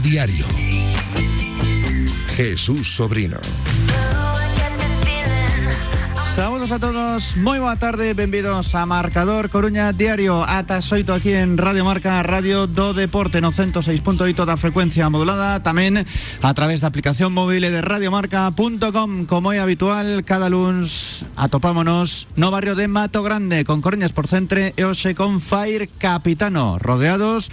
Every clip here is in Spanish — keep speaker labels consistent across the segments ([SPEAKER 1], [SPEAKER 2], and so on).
[SPEAKER 1] Diario. Jesús Sobrino.
[SPEAKER 2] Saludos a todos, moi boa tarde, benvidos a Marcador Coruña Diario Ata xoito aquí en Radio Marca, Radio do Deporte no 106.8 da frecuencia modulada Tamén a través da aplicación móvil de radiomarca.com Como é habitual, cada luns atopámonos no barrio de Mato Grande Con Coruñas por Centre e con Fire Capitano Rodeados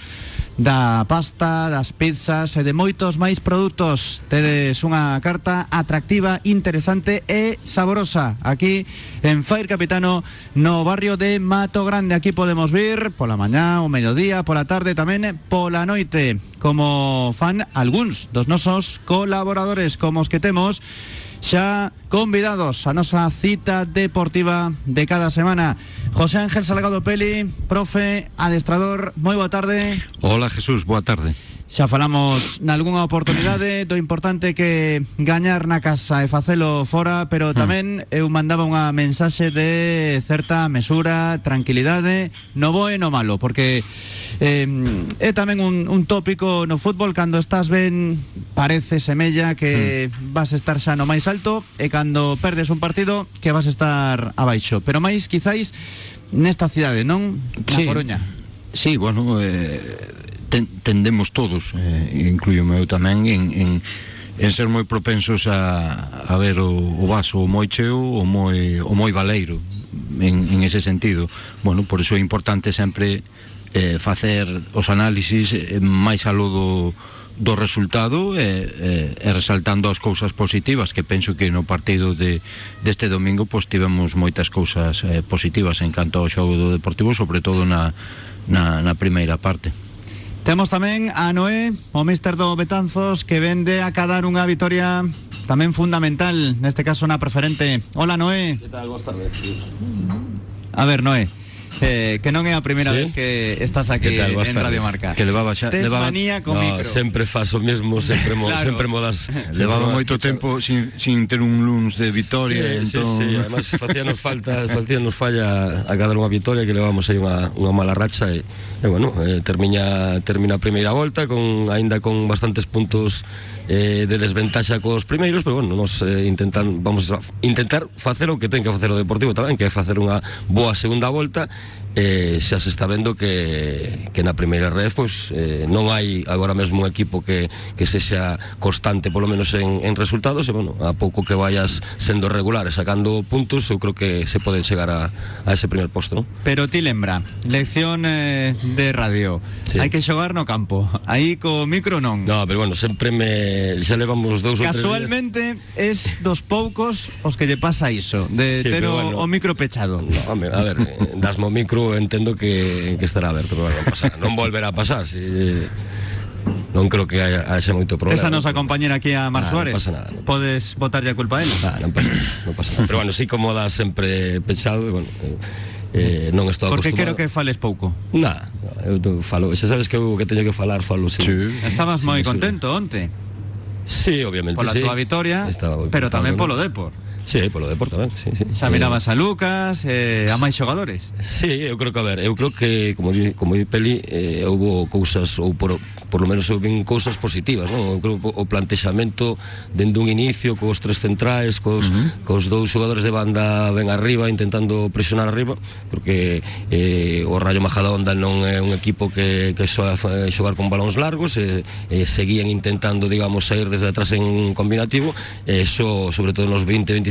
[SPEAKER 2] da pasta, das pizzas e de moitos máis produtos. Tedes unha carta atractiva, interesante e saborosa aquí en Fire Capitano no barrio de Mato Grande. Aquí podemos vir pola mañá, o mediodía, pola tarde tamén pola noite, como fan algúns dos nosos colaboradores como os que temos xa convidados a nosa cita deportiva de cada semana. José Ángel Salgado Peli, profe, adestrador, moi boa tarde.
[SPEAKER 3] Hola Jesús, boa tarde.
[SPEAKER 2] Xa falamos nalgúna oportunidade do importante que gañar na casa e facelo fora, pero tamén eu mandaba unha mensaxe de certa mesura, tranquilidade, no bo e no malo, porque Eh, é tamén un, un tópico no fútbol cando estás ben parece semella que mm. vas estar xa no máis alto e cando perdes un partido que vas estar abaixo, pero máis quizáis nesta cidade, non? Na
[SPEAKER 3] sí.
[SPEAKER 2] Coruña.
[SPEAKER 3] Sí, bueno, eh, ten, tendemos todos, eh, incluyo eu tamén en, en en ser moi propensos a, a ver o, o vaso o moi cheo o moi, o moi valeiro en, en ese sentido bueno, por iso é importante sempre eh, facer os análisis eh, máis aló do, do resultado e, eh, e eh, resaltando as cousas positivas que penso que no partido de, deste domingo pois tivemos moitas cousas eh, positivas en canto ao xogo do Deportivo sobre todo na, na, na primeira parte.
[SPEAKER 2] Temos tamén a Noé, o míster do Betanzos que vende a cadar unha vitoria tamén fundamental, neste caso na preferente. Hola Noé.
[SPEAKER 4] Que tal, boas tardes
[SPEAKER 2] A ver Noé. Eh, que non é a primeira
[SPEAKER 4] Sí?
[SPEAKER 2] vez que estás aquí
[SPEAKER 4] tal,
[SPEAKER 2] en. Radio Marca.
[SPEAKER 3] Que levaba xa-
[SPEAKER 2] Tes
[SPEAKER 3] levaba-
[SPEAKER 2] manía con
[SPEAKER 4] no,
[SPEAKER 2] micro.
[SPEAKER 4] sempre faço o mesmo, sempre mo,
[SPEAKER 2] Claro.
[SPEAKER 4] sempre modas.
[SPEAKER 3] levaba moito tempo sin, sin ter un luns de vitoria
[SPEAKER 4] sí,
[SPEAKER 3] entón...
[SPEAKER 4] sí, sí, además facíanos falta, facíanos falla a cadar unha vitoria que levamos aí unha, unha mala racha e, e bueno, eh, termina termina a primeira volta con aínda con bastantes puntos eh, de desventaxa cos primeiros, pero bueno, nos eh, intentan vamos a intentar facer o que ten que facer o Deportivo tamén, que é facer unha boa segunda volta eh, xa se está vendo que, que na primeira red pois, eh, non hai agora mesmo un equipo que, que sexa constante polo menos en, en resultados e bueno, a pouco que vayas sendo regular e sacando puntos eu creo que se pode chegar a, a ese primer posto non?
[SPEAKER 2] Pero ti lembra, lección eh, de radio.
[SPEAKER 4] Sí.
[SPEAKER 2] Hai que xogar no campo. Aí co micro non.
[SPEAKER 4] No, pero bueno, sempre me xa levamos dous
[SPEAKER 2] Casualmente es dos poucos os que lle pasa iso, de
[SPEAKER 4] Sí,
[SPEAKER 2] ter o,
[SPEAKER 4] bueno.
[SPEAKER 2] o micro pechado.
[SPEAKER 4] No, home, a ver, eh, dasmo micro entendo que, que estará aberto, pero bueno, non pasa, non volverá a pasar, si, non creo que haya, haya moito problema.
[SPEAKER 2] Esa nosa compañera aquí a Mar
[SPEAKER 4] Ah, non
[SPEAKER 2] Suárez.
[SPEAKER 4] pasa nada, non
[SPEAKER 2] Podes botarlle a culpa a ela.
[SPEAKER 4] Ah, non pasa, non pasa nada. Pero bueno, sí como da sempre pechado, bueno, eh, eh, non estou
[SPEAKER 2] Porque
[SPEAKER 4] acostumado.
[SPEAKER 2] quero que fales pouco.
[SPEAKER 4] Nah, eu falo, xa sabes que eu que teño que falar, falo sí.
[SPEAKER 3] Sí.
[SPEAKER 2] Estabas
[SPEAKER 4] Sí,
[SPEAKER 2] moi
[SPEAKER 4] sí.
[SPEAKER 2] contento onte
[SPEAKER 4] Sí, obviamente,
[SPEAKER 2] pola
[SPEAKER 4] sí.
[SPEAKER 2] túa vitoria,
[SPEAKER 4] Estaba
[SPEAKER 2] pero tamén polo
[SPEAKER 4] ¿no?
[SPEAKER 2] Depor.
[SPEAKER 4] Sí, polo deporte tamén, sí, sí.
[SPEAKER 2] Xa
[SPEAKER 4] Eh,
[SPEAKER 2] mirabas a Lucas, eh, a máis xogadores.
[SPEAKER 4] Sí, eu creo que a ver, eu creo que como di, como di Peli, eh, houbo cousas ou por por lo menos vin cousas positivas, non? Eu creo que o plantexamento dende un inicio cos tres centrais, cos uh -huh. cos dous xogadores de banda ben arriba intentando presionar arriba, creo que eh, o Rayo Majadahonda non é un equipo que que soa xogar con balóns largos, e, e seguían intentando, digamos, sair desde atrás en combinativo, eso sobre todo nos 20 25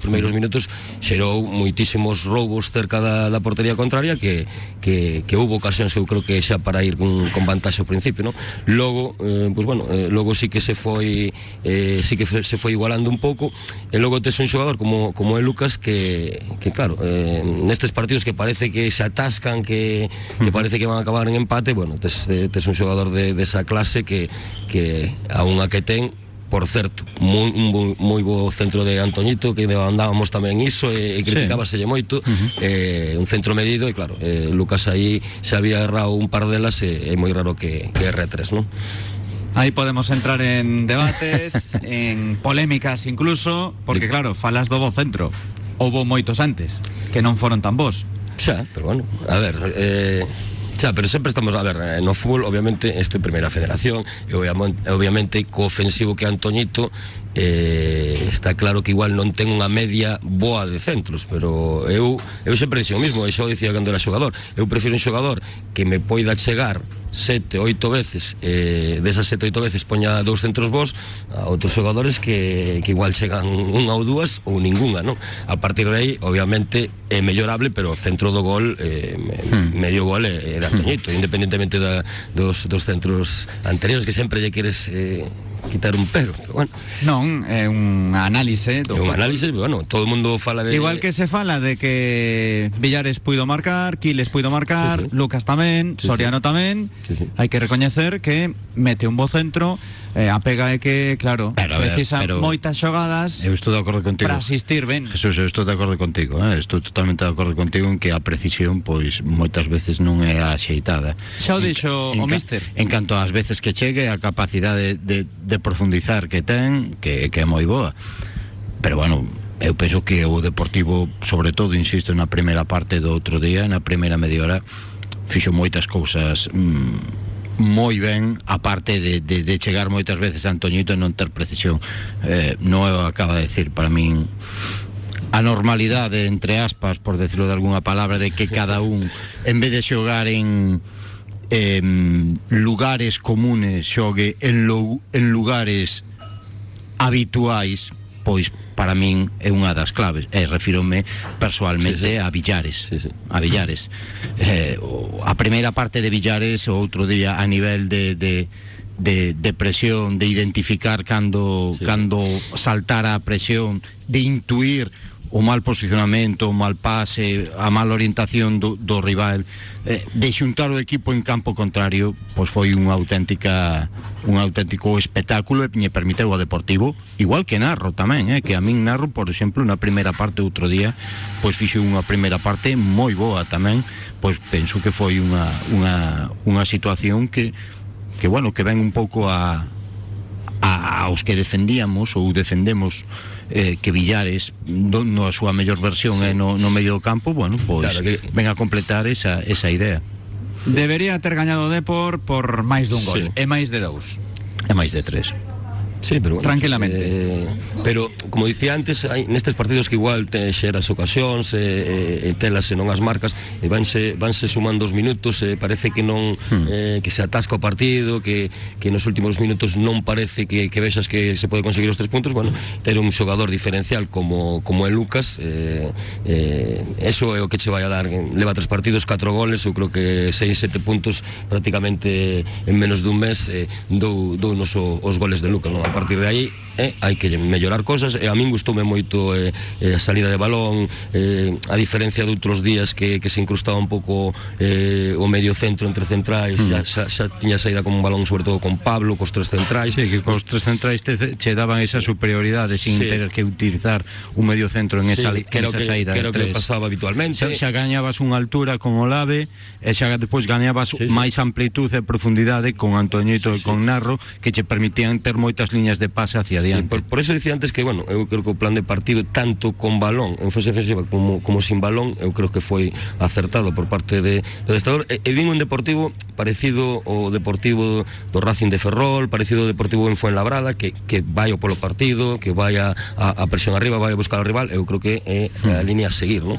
[SPEAKER 4] primeiros minutos xerou moitísimos roubos cerca da, da portería contraria que, que, que houve ocasións que eu creo que xa para ir con, con vantaxe ao principio, ¿no? Logo, eh, pues bueno, eh, logo sí que se foi eh, sí que se foi igualando un pouco e logo tes un xogador como, como é Lucas que, que claro, eh, nestes partidos que parece que se atascan que, que parece que van a acabar en empate bueno, tes, eh, tes un xogador de, desa clase que, que a unha que ten por certo, moi, moi, moi bo centro de Antoñito que andábamos tamén iso e, e criticábaselle moito uh -huh. eh, un centro medido e claro, eh, Lucas aí xa había errado un par delas e é moi raro que, que erre tres, non?
[SPEAKER 2] Aí podemos entrar en debates, en polémicas incluso, porque claro, falas do bo centro. Houbo moitos antes, que non foron tan bos.
[SPEAKER 4] Xa, pero bueno, a ver, eh, Xa, pero sempre estamos a ver, no fútbol obviamente isto é primeira federación e obviamente, obviamente que Antoñito eh, está claro que igual non ten unha media boa de centros pero eu, eu sempre dixo o mismo e xa o dicía cando era xogador eu prefiro un xogador que me poida chegar sete, oito veces eh, desas sete, oito veces poña dous centros vos a outros xogadores que, que igual chegan unha ou dúas ou ninguna non? a partir de aí, obviamente é mellorable pero o centro do gol eh, hmm. medio gol é, é de Antoñito independentemente da, dos, dos centros anteriores que sempre lle queres eh, quitar un pero, pero bueno.
[SPEAKER 2] Non, é un análise
[SPEAKER 4] do É un análise, bueno, todo o mundo fala de
[SPEAKER 2] Igual que se fala de que Villares puido marcar, Quiles puido marcar, sí, sí. Lucas tamén, sí, Soriano sí. tamén. Sí, sí. Hai que recoñecer que mete un bo centro eh, a pega é que, claro, pero, precisa ver, pero moitas xogadas
[SPEAKER 3] eu estou de acordo contigo.
[SPEAKER 2] para asistir ben.
[SPEAKER 3] Jesús, eu estou de acordo contigo, eh? estou totalmente de acordo contigo en que a precisión pois moitas veces non é axeitada.
[SPEAKER 2] Xa o dixo o míster.
[SPEAKER 3] En canto ás veces que chegue a capacidade de, de profundizar que ten, que, que é moi boa. Pero bueno, eu penso que o Deportivo, sobre todo, insisto, na primeira parte do outro día, na primeira media hora, fixo moitas cousas mmm, moi ben a parte de, de, de chegar veces a Antoñito e non ter precisión. Eh, acaba de decir para min a normalidade entre aspas por decirlo de alguna palabra de que cada un en vez de xogar en en lugares comunes xogue en, lo, en lugares habituais pois para min é unha das claves e refírome sí, sí. a Villares sí, sí. a Villares eh, a primeira parte de Villares o outro día a nivel de, de de, de presión, de identificar cando, sí. cando saltar a presión, de intuir o mal posicionamento, o mal pase, a mal orientación do, rival, eh, de xuntar o equipo en campo contrario, pois foi unha auténtica un auténtico espectáculo e me permiteu o Deportivo, igual que Narro tamén, eh, que a min Narro, por exemplo, na primeira parte outro día, pois fixo unha primeira parte moi boa tamén, pois penso que foi unha, unha, unha situación que que bueno, que ven un pouco a, a que defendíamos ou defendemos eh, que Villares no, a súa mellor versión sí. eh, no, no medio do campo, bueno, pois claro que... ven a completar esa, esa idea.
[SPEAKER 2] Debería ter gañado Depor por máis dun gol, sí. e máis de dous.
[SPEAKER 3] E máis de tres.
[SPEAKER 4] Sí, pero
[SPEAKER 2] bueno, tranquilamente. Eh,
[SPEAKER 4] pero como dicía antes, hai nestes partidos que igual te xeras ocasións, eh, eh, telas e non as marcas, e vanse vanse sumando os minutos, eh, parece que non hmm. eh, que se atasca o partido, que que nos últimos minutos non parece que que vexas que se pode conseguir os tres puntos, bueno, ter un xogador diferencial como como é Lucas, eh, eh, eso é o que che vai a dar, leva tres partidos, catro goles, eu creo que seis, sete puntos prácticamente en menos dun mes eh, dou, dou nos os goles de Lucas, non? Partir de aí eh, hai que mellorar cosas e a min gustoume moito eh, eh, a salida de balón eh, a diferencia de outros días que, que se incrustaba un pouco eh, o medio centro entre centrais mm. xa, xa, xa tiña saída con un balón sobre todo con Pablo, cos tres centrais
[SPEAKER 3] sí, que cos tres centrais te, che daban esa superioridade sin sí. ter que utilizar un medio centro en esa, sí, en esa
[SPEAKER 4] que,
[SPEAKER 3] saída
[SPEAKER 4] creo que pasaba habitualmente
[SPEAKER 3] xa, xa gañabas unha altura con o Lave e xa depois gañabas sí, sí. máis amplitud e profundidade con Antoñito sí, e con Narro que che permitían ter moitas líneas líneas de pase hacia.
[SPEAKER 4] Sí, por, por eso dicía antes que, bueno, eu creo que o plan de partido tanto con balón en fase defensiva como, como sin balón, eu creo que foi acertado por parte de, do destador. E, e vin un Deportivo parecido ao Deportivo do Racing de Ferrol, parecido ao Deportivo en Fuenlabrada, que, que vai o polo partido, que vai a, a, a presión arriba, vai a buscar ao rival, eu creo que é a línea a seguir, non?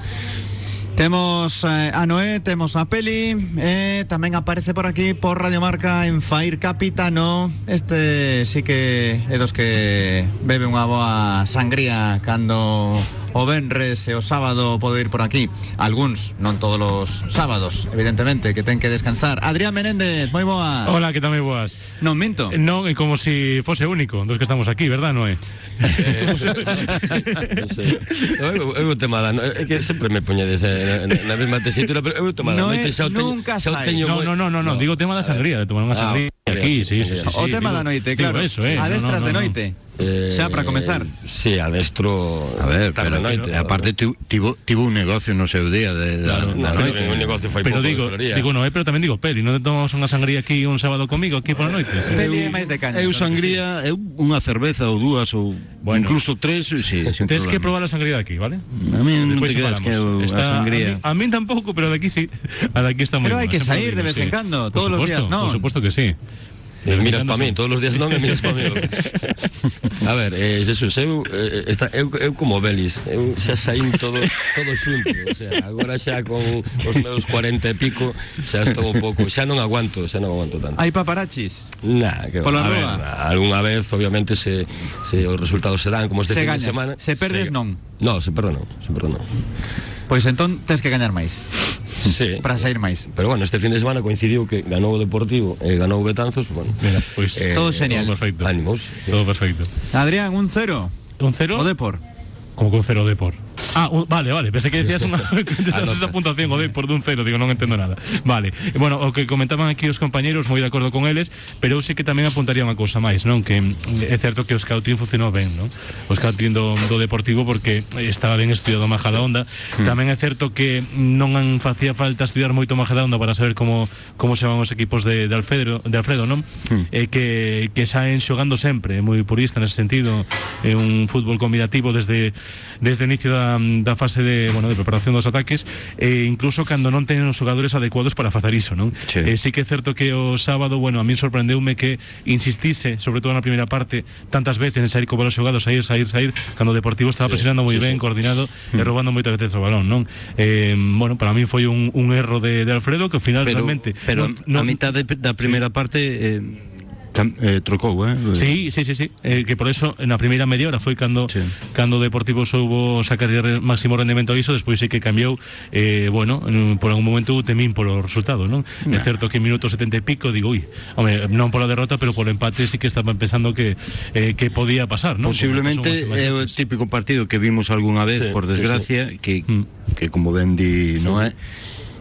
[SPEAKER 2] Temos eh, a Noé, temos a Peli eh, Tamén aparece por aquí por Radio Marca En Fair Capitano. Este sí que é dos que Bebe unha boa sangría Cando o Benres e o sábado pode ir por aquí. Alguns, non todos os sábados Evidentemente, que ten que descansar. Adrián Menéndez, moi boa
[SPEAKER 5] Hola, que tamén boas.
[SPEAKER 2] Non minto.
[SPEAKER 5] Non, é como se si fose único dos que estamos aquí, verdad, Noé?
[SPEAKER 4] Eh, non sei. Eu, eu o tema da, é que sempre me poñedes eh, na mesma tesitura, pero eu o tema da noite xa o teño, xa o teño
[SPEAKER 5] no, no, no, no, no, digo tema da sangría, de tomar unha ah, sangría aquí, sí, sí, sí,
[SPEAKER 2] O tema da noite, claro. Eso, eh, Adestras de noite.
[SPEAKER 4] Eh,
[SPEAKER 2] Xa para comezar.
[SPEAKER 4] Sí, adestro
[SPEAKER 3] A ver,
[SPEAKER 4] tarde
[SPEAKER 3] pero,
[SPEAKER 4] noite.
[SPEAKER 3] e aparte tivo, tivo, un negocio no seu día de, da,
[SPEAKER 4] Claro,
[SPEAKER 3] da
[SPEAKER 4] no,
[SPEAKER 3] noite.
[SPEAKER 4] un negocio fai
[SPEAKER 5] Pero
[SPEAKER 4] de
[SPEAKER 5] digo, digo no, eh, pero tamén digo Peli, non tomamos unha sangría aquí un sábado comigo aquí pola noite. Sí.
[SPEAKER 2] Peli é máis de caña.
[SPEAKER 3] Eu sangría, eu unha cerveza ou dúas ou
[SPEAKER 5] Bueno.
[SPEAKER 3] incluso tres, sí,
[SPEAKER 5] Tens que probar a sangría de aquí, ¿vale?
[SPEAKER 3] A mí non te creas que eu,
[SPEAKER 5] Está-
[SPEAKER 3] a sangría...
[SPEAKER 5] A mí, a mí tampouco, pero de aquí sí. A de aquí está moi
[SPEAKER 2] Pero hai que sair de vez en cando, todos los
[SPEAKER 5] supuesto,
[SPEAKER 2] días, non?
[SPEAKER 5] Por supuesto que sí.
[SPEAKER 4] Eh, miras para mí, todos os días non me miras para mí. A ver, eh, Jesús, eu, eh, está, eu, eu como Belis, eu xa saín todo, todo xunto, o sea, agora xa con os meus 40 e pico, xa estou un pouco, xa non aguanto, xa non aguanto tanto.
[SPEAKER 2] Hai paparachis.
[SPEAKER 4] Nah, que va.
[SPEAKER 2] Pola
[SPEAKER 4] a ver, algunha vez, obviamente, se, se os resultados se dan, como este
[SPEAKER 2] Se
[SPEAKER 4] fin
[SPEAKER 2] gañas.
[SPEAKER 4] de semana.
[SPEAKER 2] Se perdes, non.
[SPEAKER 4] No, se perde non, se perde non.
[SPEAKER 2] Pois entón tens que gañar máis
[SPEAKER 4] Sí.
[SPEAKER 2] para sair máis.
[SPEAKER 4] Pero bueno, este fin de semana coincidiu que ganou o Deportivo e ganou o Betanzos, pues bueno.
[SPEAKER 5] Mira, pois
[SPEAKER 4] Eh,
[SPEAKER 2] Todo genial.
[SPEAKER 5] todo perfecto.
[SPEAKER 4] Ánimos.
[SPEAKER 5] Todo perfecto.
[SPEAKER 2] Adrián, un cero.
[SPEAKER 5] Un cero?
[SPEAKER 2] O Depor.
[SPEAKER 5] Como con cero de por. Ah, un- vale, vale, pensé que decías
[SPEAKER 4] Anota.
[SPEAKER 5] esa puntuación o de por dun cero, digo, non entendo nada. Vale. E, Bueno, o que comentaban aquí os compañeiros, moi de acordo con eles, pero eu sí que tamén apuntaría unha cousa máis, non? Que mm, é certo que o scouting funcionou ben, non? O scouting do, do Deportivo porque estaba ben estudiado Majadahonda. Tamén é certo que non an facía falta estudiar moito Majadahonda para saber como como se van os equipos de, de Alfredo, de Alfredo, non? E que que saen xogando sempre, é moi purista nese sentido, é un fútbol combinativo desde desde o inicio da, da fase de, bueno, de preparación dos ataques e incluso cando non teñen os xogadores adecuados para facer iso, non?
[SPEAKER 3] Sí.
[SPEAKER 5] Eh, sí que é certo que o sábado, bueno, a min sorprendeume que insistise, sobre todo na primeira parte, tantas veces en sair co balón xogado, sair, sair, sair, cando o Deportivo estaba presionando moi
[SPEAKER 4] sí,
[SPEAKER 5] ben,
[SPEAKER 4] sí.
[SPEAKER 5] coordinado e robando moitas veces o balón, non? Eh, bueno, para min foi un, un erro de, de Alfredo que ao final
[SPEAKER 3] pero,
[SPEAKER 5] realmente
[SPEAKER 3] pero a mitad de, da primeira parte eh, eh, trocou, eh?
[SPEAKER 5] Sí, sí, sí, sí. Eh, que por eso na primeira media hora foi cando
[SPEAKER 3] Sí.
[SPEAKER 5] cando o Deportivo soubo sacar el máximo rendemento a iso, despois sí que cambiou eh, bueno, en- por algún momento temín polo resultado, non? É certo que en minuto 70 e pico digo, ui, home, non pola derrota, pero polo empate sí que estaban pensando que eh, que podía pasar, non?
[SPEAKER 3] Posiblemente é o típico partido que vimos algunha vez,
[SPEAKER 4] Sí,
[SPEAKER 3] por
[SPEAKER 4] sí,
[SPEAKER 3] desgracia, que
[SPEAKER 5] Mm.
[SPEAKER 3] que como ben di, non é?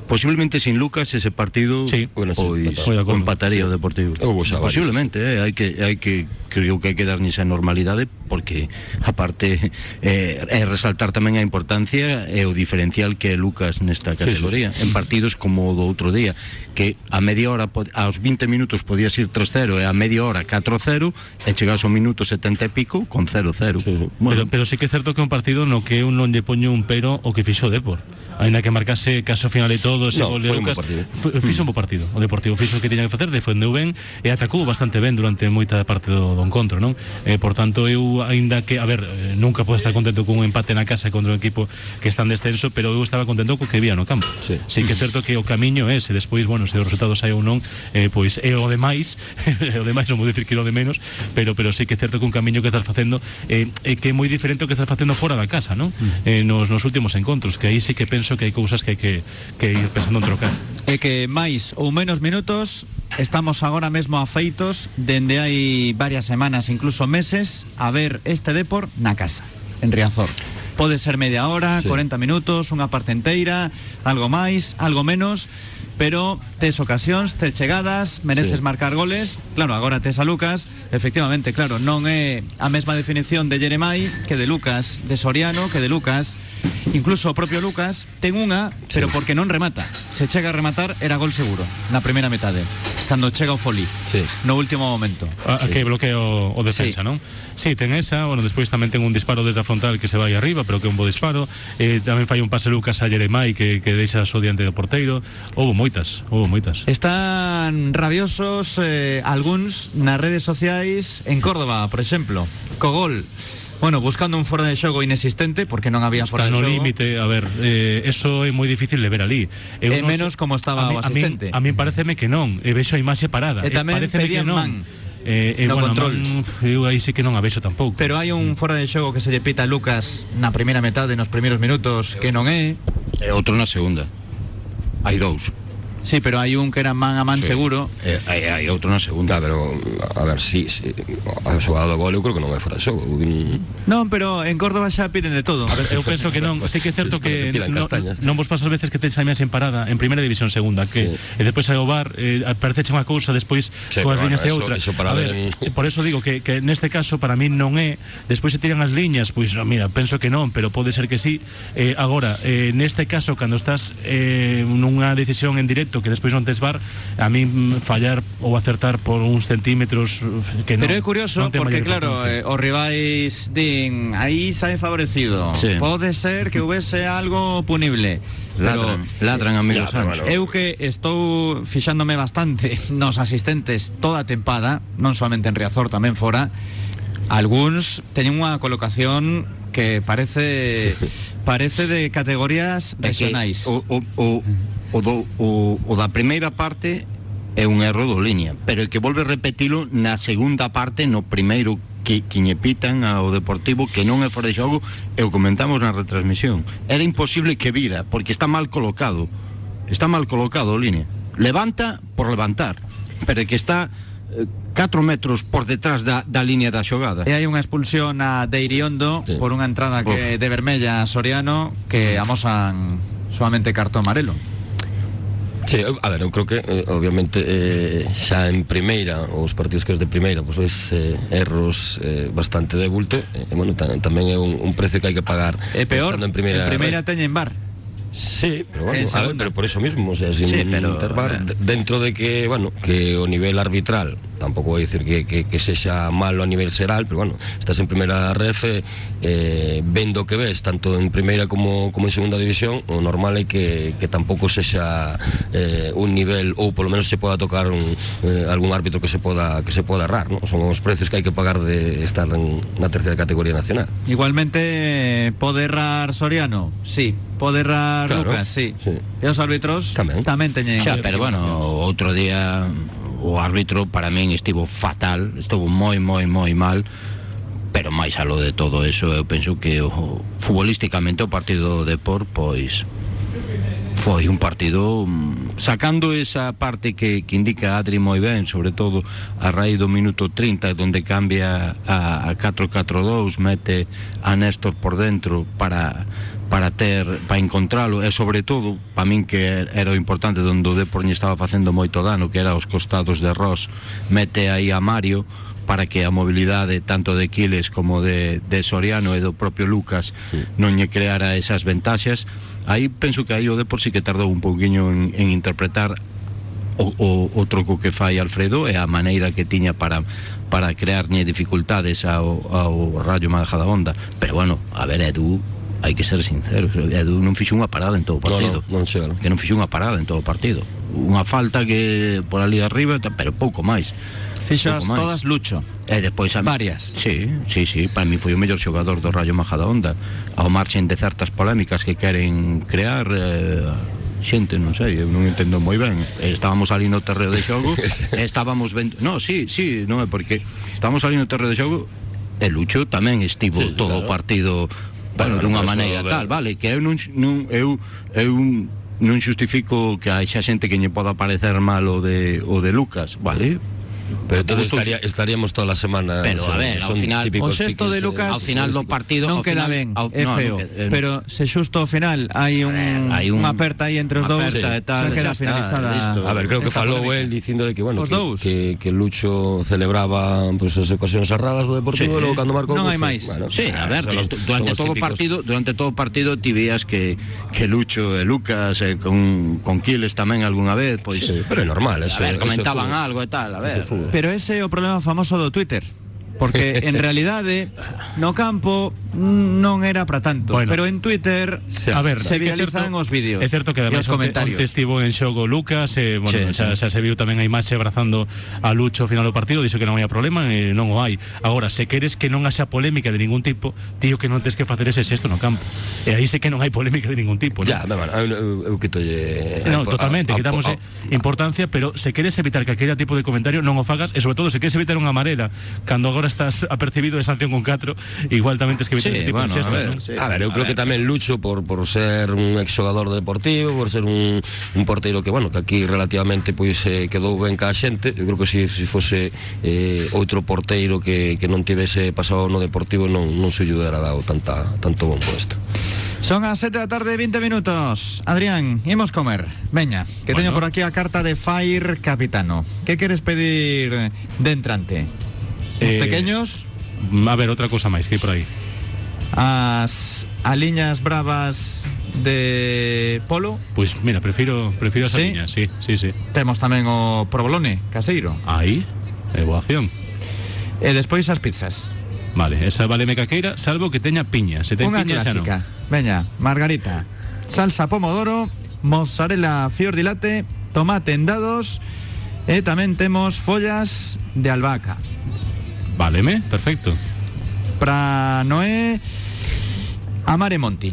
[SPEAKER 3] Posiblemente sin Lucas ese partido
[SPEAKER 5] Sí.
[SPEAKER 4] Bueno, sí,
[SPEAKER 5] acordo.
[SPEAKER 3] o empataría o Deportivo. Posiblemente, eh, hai que hai que creo que hai que darnis a normalidade porque aparte eh, é resaltar tamén a importancia e o diferencial que é Lucas nesta categoría en partidos como o do outro día que a media hora aos 20 minutos podías ir 3-0 e a media hora 4-0 e chegas ao minuto 70 e pico con 0-0
[SPEAKER 4] Sí, sí.
[SPEAKER 5] Pero, pero sí que é certo que é un partido no que eu non lle poño un pero o que fixo Depor Ainda que marcase caso final e todo ese
[SPEAKER 4] No,
[SPEAKER 5] gol de
[SPEAKER 4] foi
[SPEAKER 5] Lucas. foi- Fixo un bo partido. O Deportivo fixo o que tiña que facer Defendeu ben. E atacou bastante ben durante moita parte do, do encontro non? Eh, por tanto eu aínda que A ver, eh, nunca podo estar contento con un empate na casa Contra un equipo que está en descenso Pero eu estaba contento co que vía no campo.
[SPEAKER 4] Sí.
[SPEAKER 5] sí que é certo que o camiño é Se despois, bueno, se o resultado sai ou non eh, Pois é o demais o demais, non vou dicir que o de menos Pero pero sí que é certo que un camiño que estás facendo eh, é que é moi diferente o que estás facendo fora da casa, non? Eh, nos, nos últimos encontros, que aí sí que penso que hai cousas que hai que, que ir pensando en trocar.
[SPEAKER 2] É que máis ou menos minutos estamos agora mesmo afeitos dende hai varias semanas, incluso meses, a ver este Depor na casa, en Riazor. Pode ser media hora,
[SPEAKER 4] Sí.
[SPEAKER 2] 40 minutos, unha parte enteira, algo máis, algo menos, pero tes ocasións, tes chegadas, mereces
[SPEAKER 4] Sí.
[SPEAKER 2] marcar goles. Claro, agora tes a Lucas, efectivamente, claro, non é a mesma definición de Jeremai que de Lucas, de Soriano que de Lucas. Incluso o propio Lucas ten unha, pero porque non remata. Se chega a rematar era gol seguro na primeira metade, cando chega o Folí,
[SPEAKER 4] Sí.
[SPEAKER 2] no último momento.
[SPEAKER 5] A, a que bloquea o, defensa,
[SPEAKER 2] Sí.
[SPEAKER 5] non? Sí, ten esa, bueno, despois tamén ten un disparo desde a frontal que se vai arriba, pero que é un bo disparo. Eh, tamén fai un pase Lucas a Jeremai que, que deixa só diante do porteiro. Houbo moitas, houbo moitas.
[SPEAKER 2] Están rabiosos eh, algúns nas redes sociais en Córdoba, por exemplo, co gol. Bueno, buscando un fora de xogo inexistente porque non había
[SPEAKER 5] Está
[SPEAKER 2] fora de
[SPEAKER 5] no
[SPEAKER 2] xogo.
[SPEAKER 5] límite, a ver, eh, eso é moi difícil de ver ali.
[SPEAKER 2] E
[SPEAKER 5] non
[SPEAKER 2] menos como estaba
[SPEAKER 5] a
[SPEAKER 2] o
[SPEAKER 5] a min-
[SPEAKER 2] asistente.
[SPEAKER 5] A min pareceme que non, e vexo a imaxe parada.
[SPEAKER 2] E tamén
[SPEAKER 5] pareceme
[SPEAKER 2] pedían
[SPEAKER 5] que non.
[SPEAKER 2] man
[SPEAKER 5] Eh, eh,
[SPEAKER 2] no
[SPEAKER 5] bueno,
[SPEAKER 2] control.
[SPEAKER 5] man, eu aí sí que non a vexo tampouco.
[SPEAKER 2] Pero hai un fora de xogo que se lle pita a Lucas na primeira metade, nos primeiros minutos, que non é.
[SPEAKER 3] e outro na segunda hai dous
[SPEAKER 2] Sí, pero hai un que era man a man
[SPEAKER 3] Sí.
[SPEAKER 2] seguro.
[SPEAKER 3] E, hai, hai outro na segunda.
[SPEAKER 4] Ya, pero a ver, si, si a xogada do gol eu creo que non é fora de xogo.
[SPEAKER 2] Non, pero en Córdoba xa piden de todo.
[SPEAKER 5] A ver, eu penso que non, sí que é certo que
[SPEAKER 4] Pidan
[SPEAKER 5] non, vos pasas veces que tes a en parada en primeira división segunda, que
[SPEAKER 4] Sí.
[SPEAKER 5] e despois hai o bar, eh, parece unha cousa despois
[SPEAKER 4] Sí,
[SPEAKER 5] coas liñas e
[SPEAKER 4] bueno,
[SPEAKER 5] outra.
[SPEAKER 4] eso-
[SPEAKER 5] a ver,
[SPEAKER 4] ver en-
[SPEAKER 5] por eso digo que, que neste caso para min non é, despois se tiran as liñas, pois no, mira, penso que non, pero pode ser que sí. Eh, agora, eh, neste caso cando estás eh, nunha decisión en directo que despois non tes bar, a min fallar ou acertar por uns centímetros uf, que non.
[SPEAKER 2] Pero é curioso
[SPEAKER 5] non
[SPEAKER 2] porque claro, eh, os rivais din, aí sae favorecido.
[SPEAKER 3] Sí.
[SPEAKER 2] Pode ser que houvese algo punible.
[SPEAKER 3] Ladran, ladran a
[SPEAKER 4] pero bueno.
[SPEAKER 2] Eu que estou fixándome bastante nos asistentes toda a tempada, non solamente en Riazor, tamén fora, algúns teñen unha colocación que parece parece de categorías
[SPEAKER 3] É que
[SPEAKER 2] regionais.
[SPEAKER 3] o, o, o, o, do, o, o da primeira parte é un erro do línea, pero que volve a repetilo na segunda parte, no primeiro que quiñepitan ao Deportivo que non é fora de xogo, e o comentamos na retransmisión. Era imposible que vira, porque está mal colocado. Está mal colocado o línea. Levanta por levantar, pero que está 4 metros por detrás da, da línea da xogada.
[SPEAKER 2] E hai unha expulsión a de Iriondo
[SPEAKER 4] Sí.
[SPEAKER 2] por unha entrada que de vermella a Soriano que amosan solamente cartón amarelo.
[SPEAKER 4] Sí, a ver, eu creo que eh, obviamente eh, xa en primeira os partidos que es de primeira pois pues, eh, erros eh, bastante de bulto e eh, bueno, ta, tamén é un, un precio que hai que pagar
[SPEAKER 2] É peor,
[SPEAKER 4] en primeira,
[SPEAKER 2] en primeira teñen bar.
[SPEAKER 4] Sí, pero
[SPEAKER 2] En
[SPEAKER 4] bueno, a ver, pero por eso mismo, o sea, sin
[SPEAKER 2] Sí, pero,
[SPEAKER 4] intervar,
[SPEAKER 2] eh.
[SPEAKER 4] de- dentro de que, bueno, que o nivel arbitral tampouco vou dicir que, que, que sexa malo a nivel xeral, pero bueno, estás en primeira ref eh, vendo o que ves, tanto en primeira como, como en segunda división, o normal é que, que tampouco sexa eh, un nivel ou polo menos se poda tocar un, eh, algún árbitro que se poda que se poda errar, ¿no? Son os precios que hai que pagar de estar en, na terceira categoría nacional.
[SPEAKER 2] Igualmente pode errar Soriano, sí, pode errar
[SPEAKER 4] Claro,
[SPEAKER 2] Lucas, sí.
[SPEAKER 4] sí.
[SPEAKER 2] E os árbitros
[SPEAKER 4] Tamén.
[SPEAKER 2] tamén teñen
[SPEAKER 3] Xa, pero bueno, outro día o árbitro para min estivo fatal, estuvo moi moi moi mal. Pero máis alo de todo eso, eu penso que o, futbolísticamente o partido do Depor pois foi un partido mm, sacando esa parte que, que indica Adri moi ben, sobre todo a raíz do minuto 30 donde cambia a, a 4-4-2, mete a Néstor por dentro para para ter para encontralo e sobre todo para min que era o importante onde o Depor lle estaba facendo moito dano que era os costados de Ross mete aí a Mario para que a mobilidade tanto de Quiles como de, de Soriano e do propio Lucas non lle creara esas ventaxas. Aí penso que aí o Depor sí que tardou un pouquiño en, en interpretar o, o, o troco que fai Alfredo e a maneira que tiña para para crearlle dificultades ao, ao Rayo Majada Onda pero bueno, a ver Edu hai que ser sinceros Edu non fixo unha parada en todo o
[SPEAKER 4] No,
[SPEAKER 3] partido
[SPEAKER 4] no, non chega, non.
[SPEAKER 3] que non fixo unha parada en todo o partido unha falta que por ali arriba pero pouco máis
[SPEAKER 2] Fixas todas Lucho.
[SPEAKER 3] E despois a
[SPEAKER 2] Varias.
[SPEAKER 3] Sí, sí, sí, para mí foi o mellor xogador do Rayo Majadahonda ao marxen de certas polémicas que queren crear eh, xente, non sei, eu non entendo moi ben. Estábamos ali no terreo de xogo, estábamos vendo, no, sí, sí, non é porque estábamos ali no terreo de xogo e Lucho tamén estivo
[SPEAKER 4] Sí,
[SPEAKER 3] todo o
[SPEAKER 4] claro.
[SPEAKER 3] partido bueno,
[SPEAKER 4] bueno
[SPEAKER 3] dunha maneira tal, vale, que eu non, non eu, eu non xustifico que haxa xente que lle poda parecer mal o de, o de Lucas, vale?
[SPEAKER 4] Pero entonces estaría, estaríamos toda la semana
[SPEAKER 3] Pero, a ver,
[SPEAKER 4] son
[SPEAKER 3] final-
[SPEAKER 4] típicos
[SPEAKER 2] O sexto de
[SPEAKER 4] eh,
[SPEAKER 2] Lucas
[SPEAKER 3] ao final do partido
[SPEAKER 2] non
[SPEAKER 3] ao
[SPEAKER 2] queda ben,
[SPEAKER 3] ao-
[SPEAKER 2] é
[SPEAKER 3] no,
[SPEAKER 2] feo.
[SPEAKER 3] eh,
[SPEAKER 2] pero se xusto ao final hai un,
[SPEAKER 3] hai un-
[SPEAKER 2] unha aperta aí entre os dous,
[SPEAKER 3] aperta e tal,
[SPEAKER 2] xa queda
[SPEAKER 3] xa está,
[SPEAKER 2] finalizada.
[SPEAKER 3] listo.
[SPEAKER 4] A ver, creo que falou dicindo de que, bueno,
[SPEAKER 2] Os
[SPEAKER 4] que,
[SPEAKER 2] dous.
[SPEAKER 4] que, que Lucho celebraba pues, as ocasións erradas do
[SPEAKER 3] Sí.
[SPEAKER 4] Deportivo logo cando marcou
[SPEAKER 2] Non
[SPEAKER 4] gol
[SPEAKER 2] hai
[SPEAKER 4] foi-
[SPEAKER 2] máis.
[SPEAKER 3] Sí, a ver, durante todo o partido, durante todo o partido ti veías que que Lucho e Lucas e con con Quiles tamén algunha vez, pois
[SPEAKER 4] Sí, pero é normal, eso,
[SPEAKER 3] a ver,
[SPEAKER 4] eso
[SPEAKER 3] comentaban algo e tal, a ver.
[SPEAKER 2] Pero ese é o problema famoso do Twitter. Porque en realidade no campo mm, non era para tanto,
[SPEAKER 5] Bueno.
[SPEAKER 2] pero en Twitter
[SPEAKER 5] A ver,
[SPEAKER 2] se viralizan
[SPEAKER 5] certo-
[SPEAKER 2] os vídeos
[SPEAKER 5] É certo que
[SPEAKER 2] e
[SPEAKER 5] ademais
[SPEAKER 2] comentarios.
[SPEAKER 5] onte estivo en xogo Lucas e, bueno,
[SPEAKER 3] Sí,
[SPEAKER 5] xa,
[SPEAKER 3] sí.
[SPEAKER 5] xa se viu tamén a imaxe abrazando a Lucho ao final do partido dixo que non hai problema e non o hai agora, se queres que non haxa polémica de ningún tipo tío que non tes que facer ese xesto no campo e aí sí que non hai polémica de ningún tipo non?
[SPEAKER 4] Ya, van, eu, eu, quitolle
[SPEAKER 5] No,
[SPEAKER 4] a-
[SPEAKER 5] totalmente,
[SPEAKER 4] a- a-
[SPEAKER 5] quitamos
[SPEAKER 4] a-
[SPEAKER 5] importancia, pero se queres evitar que aquele tipo de comentario non o fagas, e sobre todo se queres evitar unha amarela, cando agora agora estás apercibido de sanción con 4, igual tamén tes que evitar
[SPEAKER 3] Sí,
[SPEAKER 5] ese tipo
[SPEAKER 3] bueno,
[SPEAKER 5] de xestas,
[SPEAKER 3] a ver,
[SPEAKER 5] non?
[SPEAKER 3] sí.
[SPEAKER 4] A ver, eu creo que tamén Lucho por, por ser un exxogador deportivo, por ser un, un porteiro que, bueno, que aquí relativamente pois eh, quedou ben ca xente, eu creo que se si, si fose eh, outro porteiro que, que non tivese pasado no deportivo non, non se ayudara dado tanta, tanto bom puesto.
[SPEAKER 2] Son as 7 da tarde, 20 minutos. Adrián, imos comer. Veña, que teño
[SPEAKER 5] Bueno.
[SPEAKER 2] por aquí a carta de Fire Capitano. Que queres pedir de entrante? Os
[SPEAKER 5] Eh,
[SPEAKER 2] pequeños,
[SPEAKER 5] A ver, outra cousa máis que hai por aí.
[SPEAKER 2] as aliñas bravas de polo.
[SPEAKER 5] Pois mira, prefiro prefiro as
[SPEAKER 2] Sí?
[SPEAKER 5] aliñas, sí, sí, sí.
[SPEAKER 2] Temos tamén o provolone caseiro.
[SPEAKER 5] Aí, é boa opción.
[SPEAKER 2] E despois as pizzas.
[SPEAKER 5] Vale, esa vale me caqueira, salvo que teña piña. Se ten
[SPEAKER 2] Unha
[SPEAKER 5] piña xa non.
[SPEAKER 2] clásica. Veña, margarita, salsa pomodoro, mozzarella fior di latte, tomate en dados e tamén temos follas de albahaca.
[SPEAKER 5] Váleme, perfecto.
[SPEAKER 2] Para Noé, Amare Monti.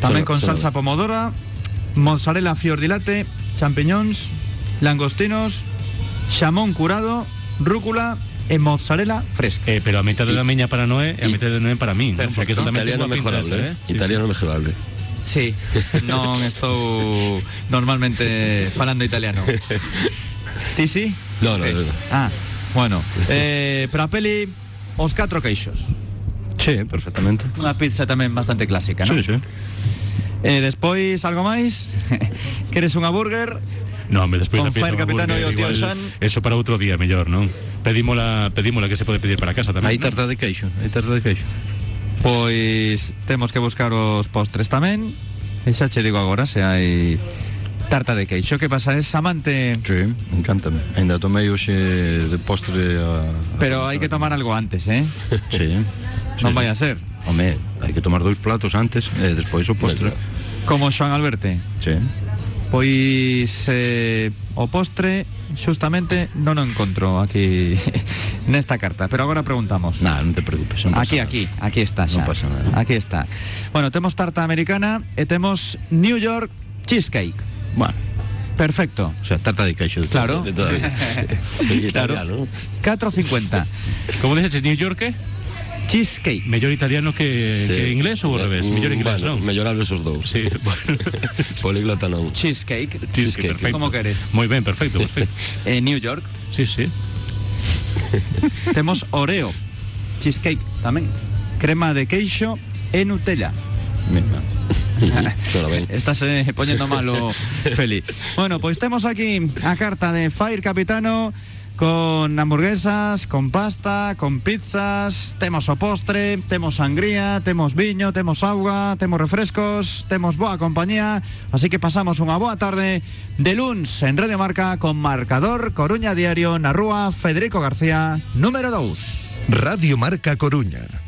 [SPEAKER 4] Solo-
[SPEAKER 2] con
[SPEAKER 4] solo.
[SPEAKER 2] salsa pomodora, mozzarella fior di latte, champiñóns, langostinos, xamón curado, rúcula e mozzarella fresca.
[SPEAKER 5] Eh, pero a mitad da miña para Noé e a mitad de Noé para ¿no? porque eso
[SPEAKER 4] Italiano mejorable, eh?
[SPEAKER 5] eh? Sí,
[SPEAKER 4] Italiano mejorable.
[SPEAKER 2] Sí, non estou normalmente falando italiano. Ti sí?
[SPEAKER 4] No, no, no, no.
[SPEAKER 2] Ah, bueno. Eh, para a peli, os catro queixos.
[SPEAKER 3] Sí, perfectamente.
[SPEAKER 2] Unha pizza tamén bastante clásica, non?
[SPEAKER 3] Sí, sí.
[SPEAKER 2] Eh, despois, algo máis? Queres unha burger?
[SPEAKER 5] No, hombre, despois
[SPEAKER 2] Con
[SPEAKER 5] da pizza
[SPEAKER 2] Capitano
[SPEAKER 5] burger,
[SPEAKER 2] e o tío
[SPEAKER 5] igual,
[SPEAKER 2] Xan.
[SPEAKER 5] Eso para outro día mellor, non? Pedímola, pedímola que se pode pedir para casa tamén.
[SPEAKER 3] Hai tarta de queixo, hai tarta de queixo.
[SPEAKER 2] Pois temos que buscar os postres tamén. E xa che digo agora se hai tarta de queixo. Que pasa? Es amante...
[SPEAKER 3] Sí, encántame. Ainda tomei hoxe de postre a...
[SPEAKER 2] Pero hai que tomar algo antes, eh?
[SPEAKER 3] Sí.
[SPEAKER 2] Vai
[SPEAKER 3] sí.
[SPEAKER 2] a ser.
[SPEAKER 3] Home, hai que tomar dous platos antes e despois o postre.
[SPEAKER 2] Como Xoan Alberte.
[SPEAKER 3] Sí.
[SPEAKER 2] Pois eh, o postre justamente non o encontro aquí nesta carta, pero agora preguntamos.
[SPEAKER 3] Nah, non te preocupes. non
[SPEAKER 2] Aquí,
[SPEAKER 3] nada.
[SPEAKER 2] aquí, aquí está xa.
[SPEAKER 3] Non pasa nada.
[SPEAKER 2] Aquí está. Bueno, temos tarta americana e temos New York cheesecake.
[SPEAKER 3] Bueno,
[SPEAKER 2] Perfecto.
[SPEAKER 3] o sea, tarta de queixo. de
[SPEAKER 2] Claro.
[SPEAKER 4] De todavía. Italiano, ¿no?
[SPEAKER 2] 4.50.
[SPEAKER 5] Como dices, New York?
[SPEAKER 2] Cheesecake.
[SPEAKER 5] mellor italiano que,
[SPEAKER 4] Sí.
[SPEAKER 5] que inglés ou ao revés?
[SPEAKER 4] Mm,
[SPEAKER 5] Mellor inglés,
[SPEAKER 4] bueno,
[SPEAKER 5] non?
[SPEAKER 4] Mellorables os dous.
[SPEAKER 5] Sí, bueno.
[SPEAKER 4] Poliglota non.
[SPEAKER 2] Cheesecake.
[SPEAKER 5] Cheesecake, perfecto.
[SPEAKER 2] Como queres?
[SPEAKER 5] Moi ben, perfecto, perfecto.
[SPEAKER 2] Eh, New York.
[SPEAKER 5] Sí, sí.
[SPEAKER 2] Temos Oreo. Cheesecake tamén. Crema de queixo e Nutella.
[SPEAKER 3] Mira.
[SPEAKER 2] Estás eh, poñendo malo, Feli. Bueno, pois temos aquí a carta de Fire Capitano con hamburguesas, con pasta, con pizzas, temos o postre, temos sangría, temos viño, temos auga, temos refrescos, temos boa compañía, así que pasamos unha boa tarde de luns en Radio Marca con marcador Coruña Diario na rúa Federico García, número 2.
[SPEAKER 1] Radio Marca Coruña.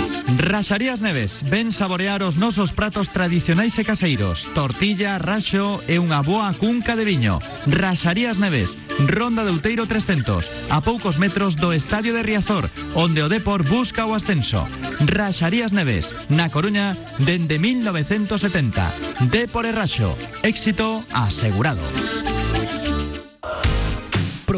[SPEAKER 2] Raxarías Neves, ven saborear os nosos pratos tradicionais e caseiros. Tortilla, raxo e unha boa cunca de viño. Raxarías Neves, Ronda de Outeiro 300 A poucos metros do Estadio de Riazor Onde o Depor busca o ascenso. Raxarías Neves, na Coruña, dende 1970 Depor e raxo, éxito asegurado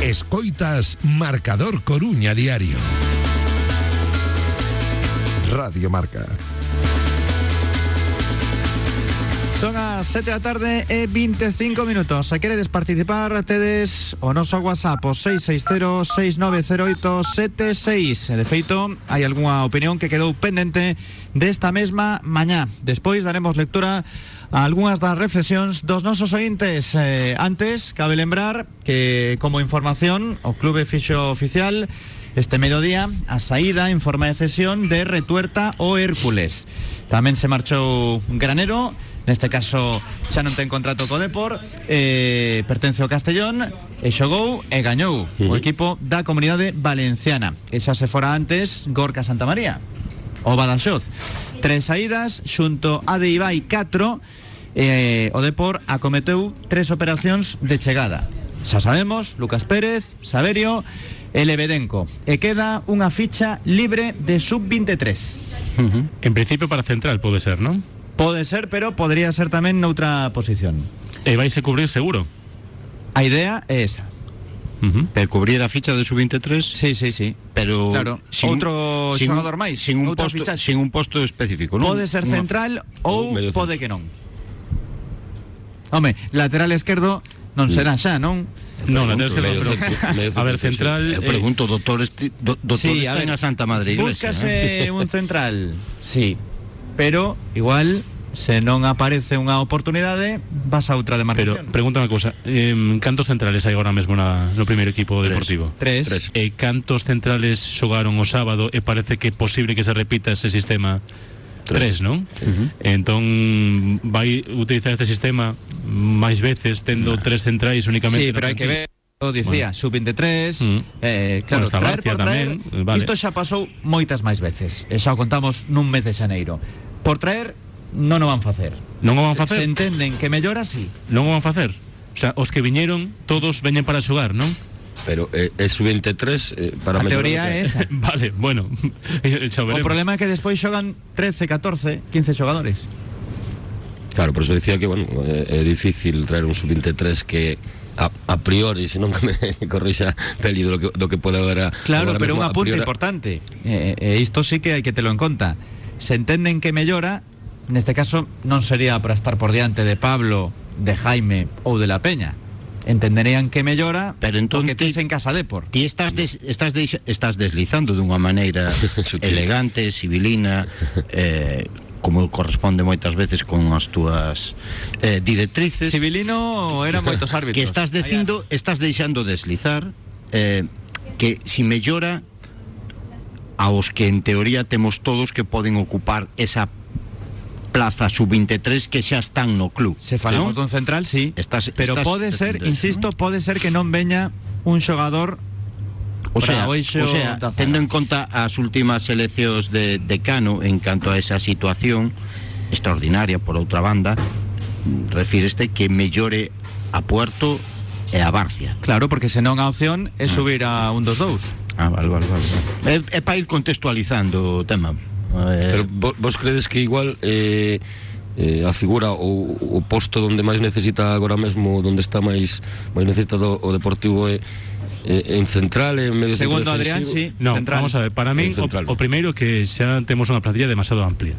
[SPEAKER 1] Escoitas Marcador Coruña Diario. Radio Marca.
[SPEAKER 2] Son as 7 da tarde e 25 minutos. Se queredes participar, tedes o noso WhatsApp o 660-690876. E de feito, hai algunha opinión que quedou pendente desta mesma mañá. Despois daremos lectura a algunhas das reflexións dos nosos ointes. Eh, antes, cabe lembrar que, como información, o Clube Fixo Oficial Este mediodía, a saída en forma de cesión de Retuerta o Hércules. Tamén se marchou Granero, neste caso xa non ten contrato co Depor, eh, pertence ao Castellón, e xogou e gañou o equipo da Comunidade Valenciana. E xa se fora antes Gorka Santa María, o Badaxoz. Tres saídas, xunto a de Ibai 4, eh, o Depor acometeu tres operacións de chegada. Xa sabemos, Lucas Pérez, Saberio e Lebedenco. E queda unha ficha libre de sub-23.
[SPEAKER 5] En principio para central pode ser, non?
[SPEAKER 2] Pode ser, pero podría ser tamén noutra posición.
[SPEAKER 5] E vais a cubrir seguro.
[SPEAKER 2] A idea é esa.
[SPEAKER 5] Uh -huh.
[SPEAKER 3] Pero cubrir a ficha de sub-23
[SPEAKER 2] Sí, sí, sí.
[SPEAKER 3] pero
[SPEAKER 2] Claro, outro xogador máis,
[SPEAKER 3] sin un posto
[SPEAKER 2] fichaxe.
[SPEAKER 3] sin un posto específico, non?
[SPEAKER 2] Pode ser central ou
[SPEAKER 4] medio
[SPEAKER 2] pode que non. Home, lateral esquerdo non será xa, non?
[SPEAKER 5] Non, la tienes que
[SPEAKER 4] medio
[SPEAKER 5] A ver, central eh,
[SPEAKER 3] pregunto, doctor, esti, do, doctor
[SPEAKER 2] Sí, a
[SPEAKER 3] está
[SPEAKER 2] ver,
[SPEAKER 3] en a Santa Madre Iglesia.
[SPEAKER 2] Búscase
[SPEAKER 3] eh?
[SPEAKER 2] un central, sí, pero igual se non aparece unha oportunidade, vas a outra
[SPEAKER 5] Pero
[SPEAKER 2] demarcación.
[SPEAKER 5] pregunta unha cousa, eh, cantos centrales hai agora mesmo na, no primeiro equipo
[SPEAKER 3] Tres.
[SPEAKER 5] deportivo?
[SPEAKER 2] Tres.
[SPEAKER 4] Tres.
[SPEAKER 5] E cantos centrales xogaron o sábado e parece que é posible que se repita ese sistema Tres, non? Entón vai utilizar este sistema máis veces tendo tres centrais únicamente
[SPEAKER 2] Sí, pero hai que ver? O dicía, sub-23
[SPEAKER 5] Mm.
[SPEAKER 2] eh, Claro,
[SPEAKER 5] Bueno, está
[SPEAKER 2] traer por traer
[SPEAKER 5] tamén, vale.
[SPEAKER 2] Isto xa pasou moitas máis veces E xa o contamos nun mes de xaneiro Por traer, non o van facer
[SPEAKER 5] Non o van
[SPEAKER 2] Se-
[SPEAKER 5] facer?
[SPEAKER 2] Se entenden que mellora, sí.
[SPEAKER 5] Non o van facer? O sea, os que viñeron todos veñen para xogar, non?
[SPEAKER 4] Pero eh, é sub-23 eh, para
[SPEAKER 2] A teoría
[SPEAKER 4] que-
[SPEAKER 2] é esa.
[SPEAKER 5] Vale, bueno, xa
[SPEAKER 2] O problema é que despois xogan 13, 14, 15 xogadores.
[SPEAKER 4] Claro, por eso decía que, bueno, é, é difícil traer un sub-23 que a, a priori, se non que me corrixa Peli do que, do que pode haber a,
[SPEAKER 2] Claro, pero un apunte
[SPEAKER 4] priori-
[SPEAKER 2] importante. Eh, isto sí que hai que telo en conta Se entenden que mellora Neste caso non sería para estar por diante de Pablo, de Jaime ou de la Peña. Entenderían que mellora
[SPEAKER 3] Pero entón
[SPEAKER 2] tes en casa Depor
[SPEAKER 3] Ti estás des, estás des, estás deslizando dunha maneira elegante, civilina, eh, como corresponde moitas veces con as túas eh, directrices.
[SPEAKER 2] Civilino eran moitos árbitros.
[SPEAKER 3] Que estás dicindo, estás deixando deslizar eh, que si mellora aos que en teoría temos todos que poden ocupar esa plaza sub-23 que xa están no club.
[SPEAKER 2] Se falamos
[SPEAKER 3] non?
[SPEAKER 2] dun central, sí.
[SPEAKER 3] Estás-
[SPEAKER 2] Pero
[SPEAKER 3] estás
[SPEAKER 2] pode ser, insisto, pode ser que non veña un xogador
[SPEAKER 3] O sea,
[SPEAKER 2] hoxe
[SPEAKER 3] o sea tendo en conta as últimas eleccións de, de Cano en canto a esa situación extraordinaria por outra banda refíreste que mellore a Puerto e a Barcia.
[SPEAKER 2] Claro, porque senón a opción é subir a un dos dous
[SPEAKER 3] ah, vale, vale, vale. É, é para ir contextualizando o tema eh,
[SPEAKER 4] Pero vo- vos credes que igual eh, eh, a figura ou o posto onde máis necesita agora mesmo onde está máis máis necesitado o Deportivo é, en central en medio
[SPEAKER 2] Segundo Adrián, sí?
[SPEAKER 5] No,
[SPEAKER 2] central.
[SPEAKER 5] vamos a ver, para
[SPEAKER 4] En
[SPEAKER 5] o, o primeiro que xa temos unha plantilla demasiado amplia.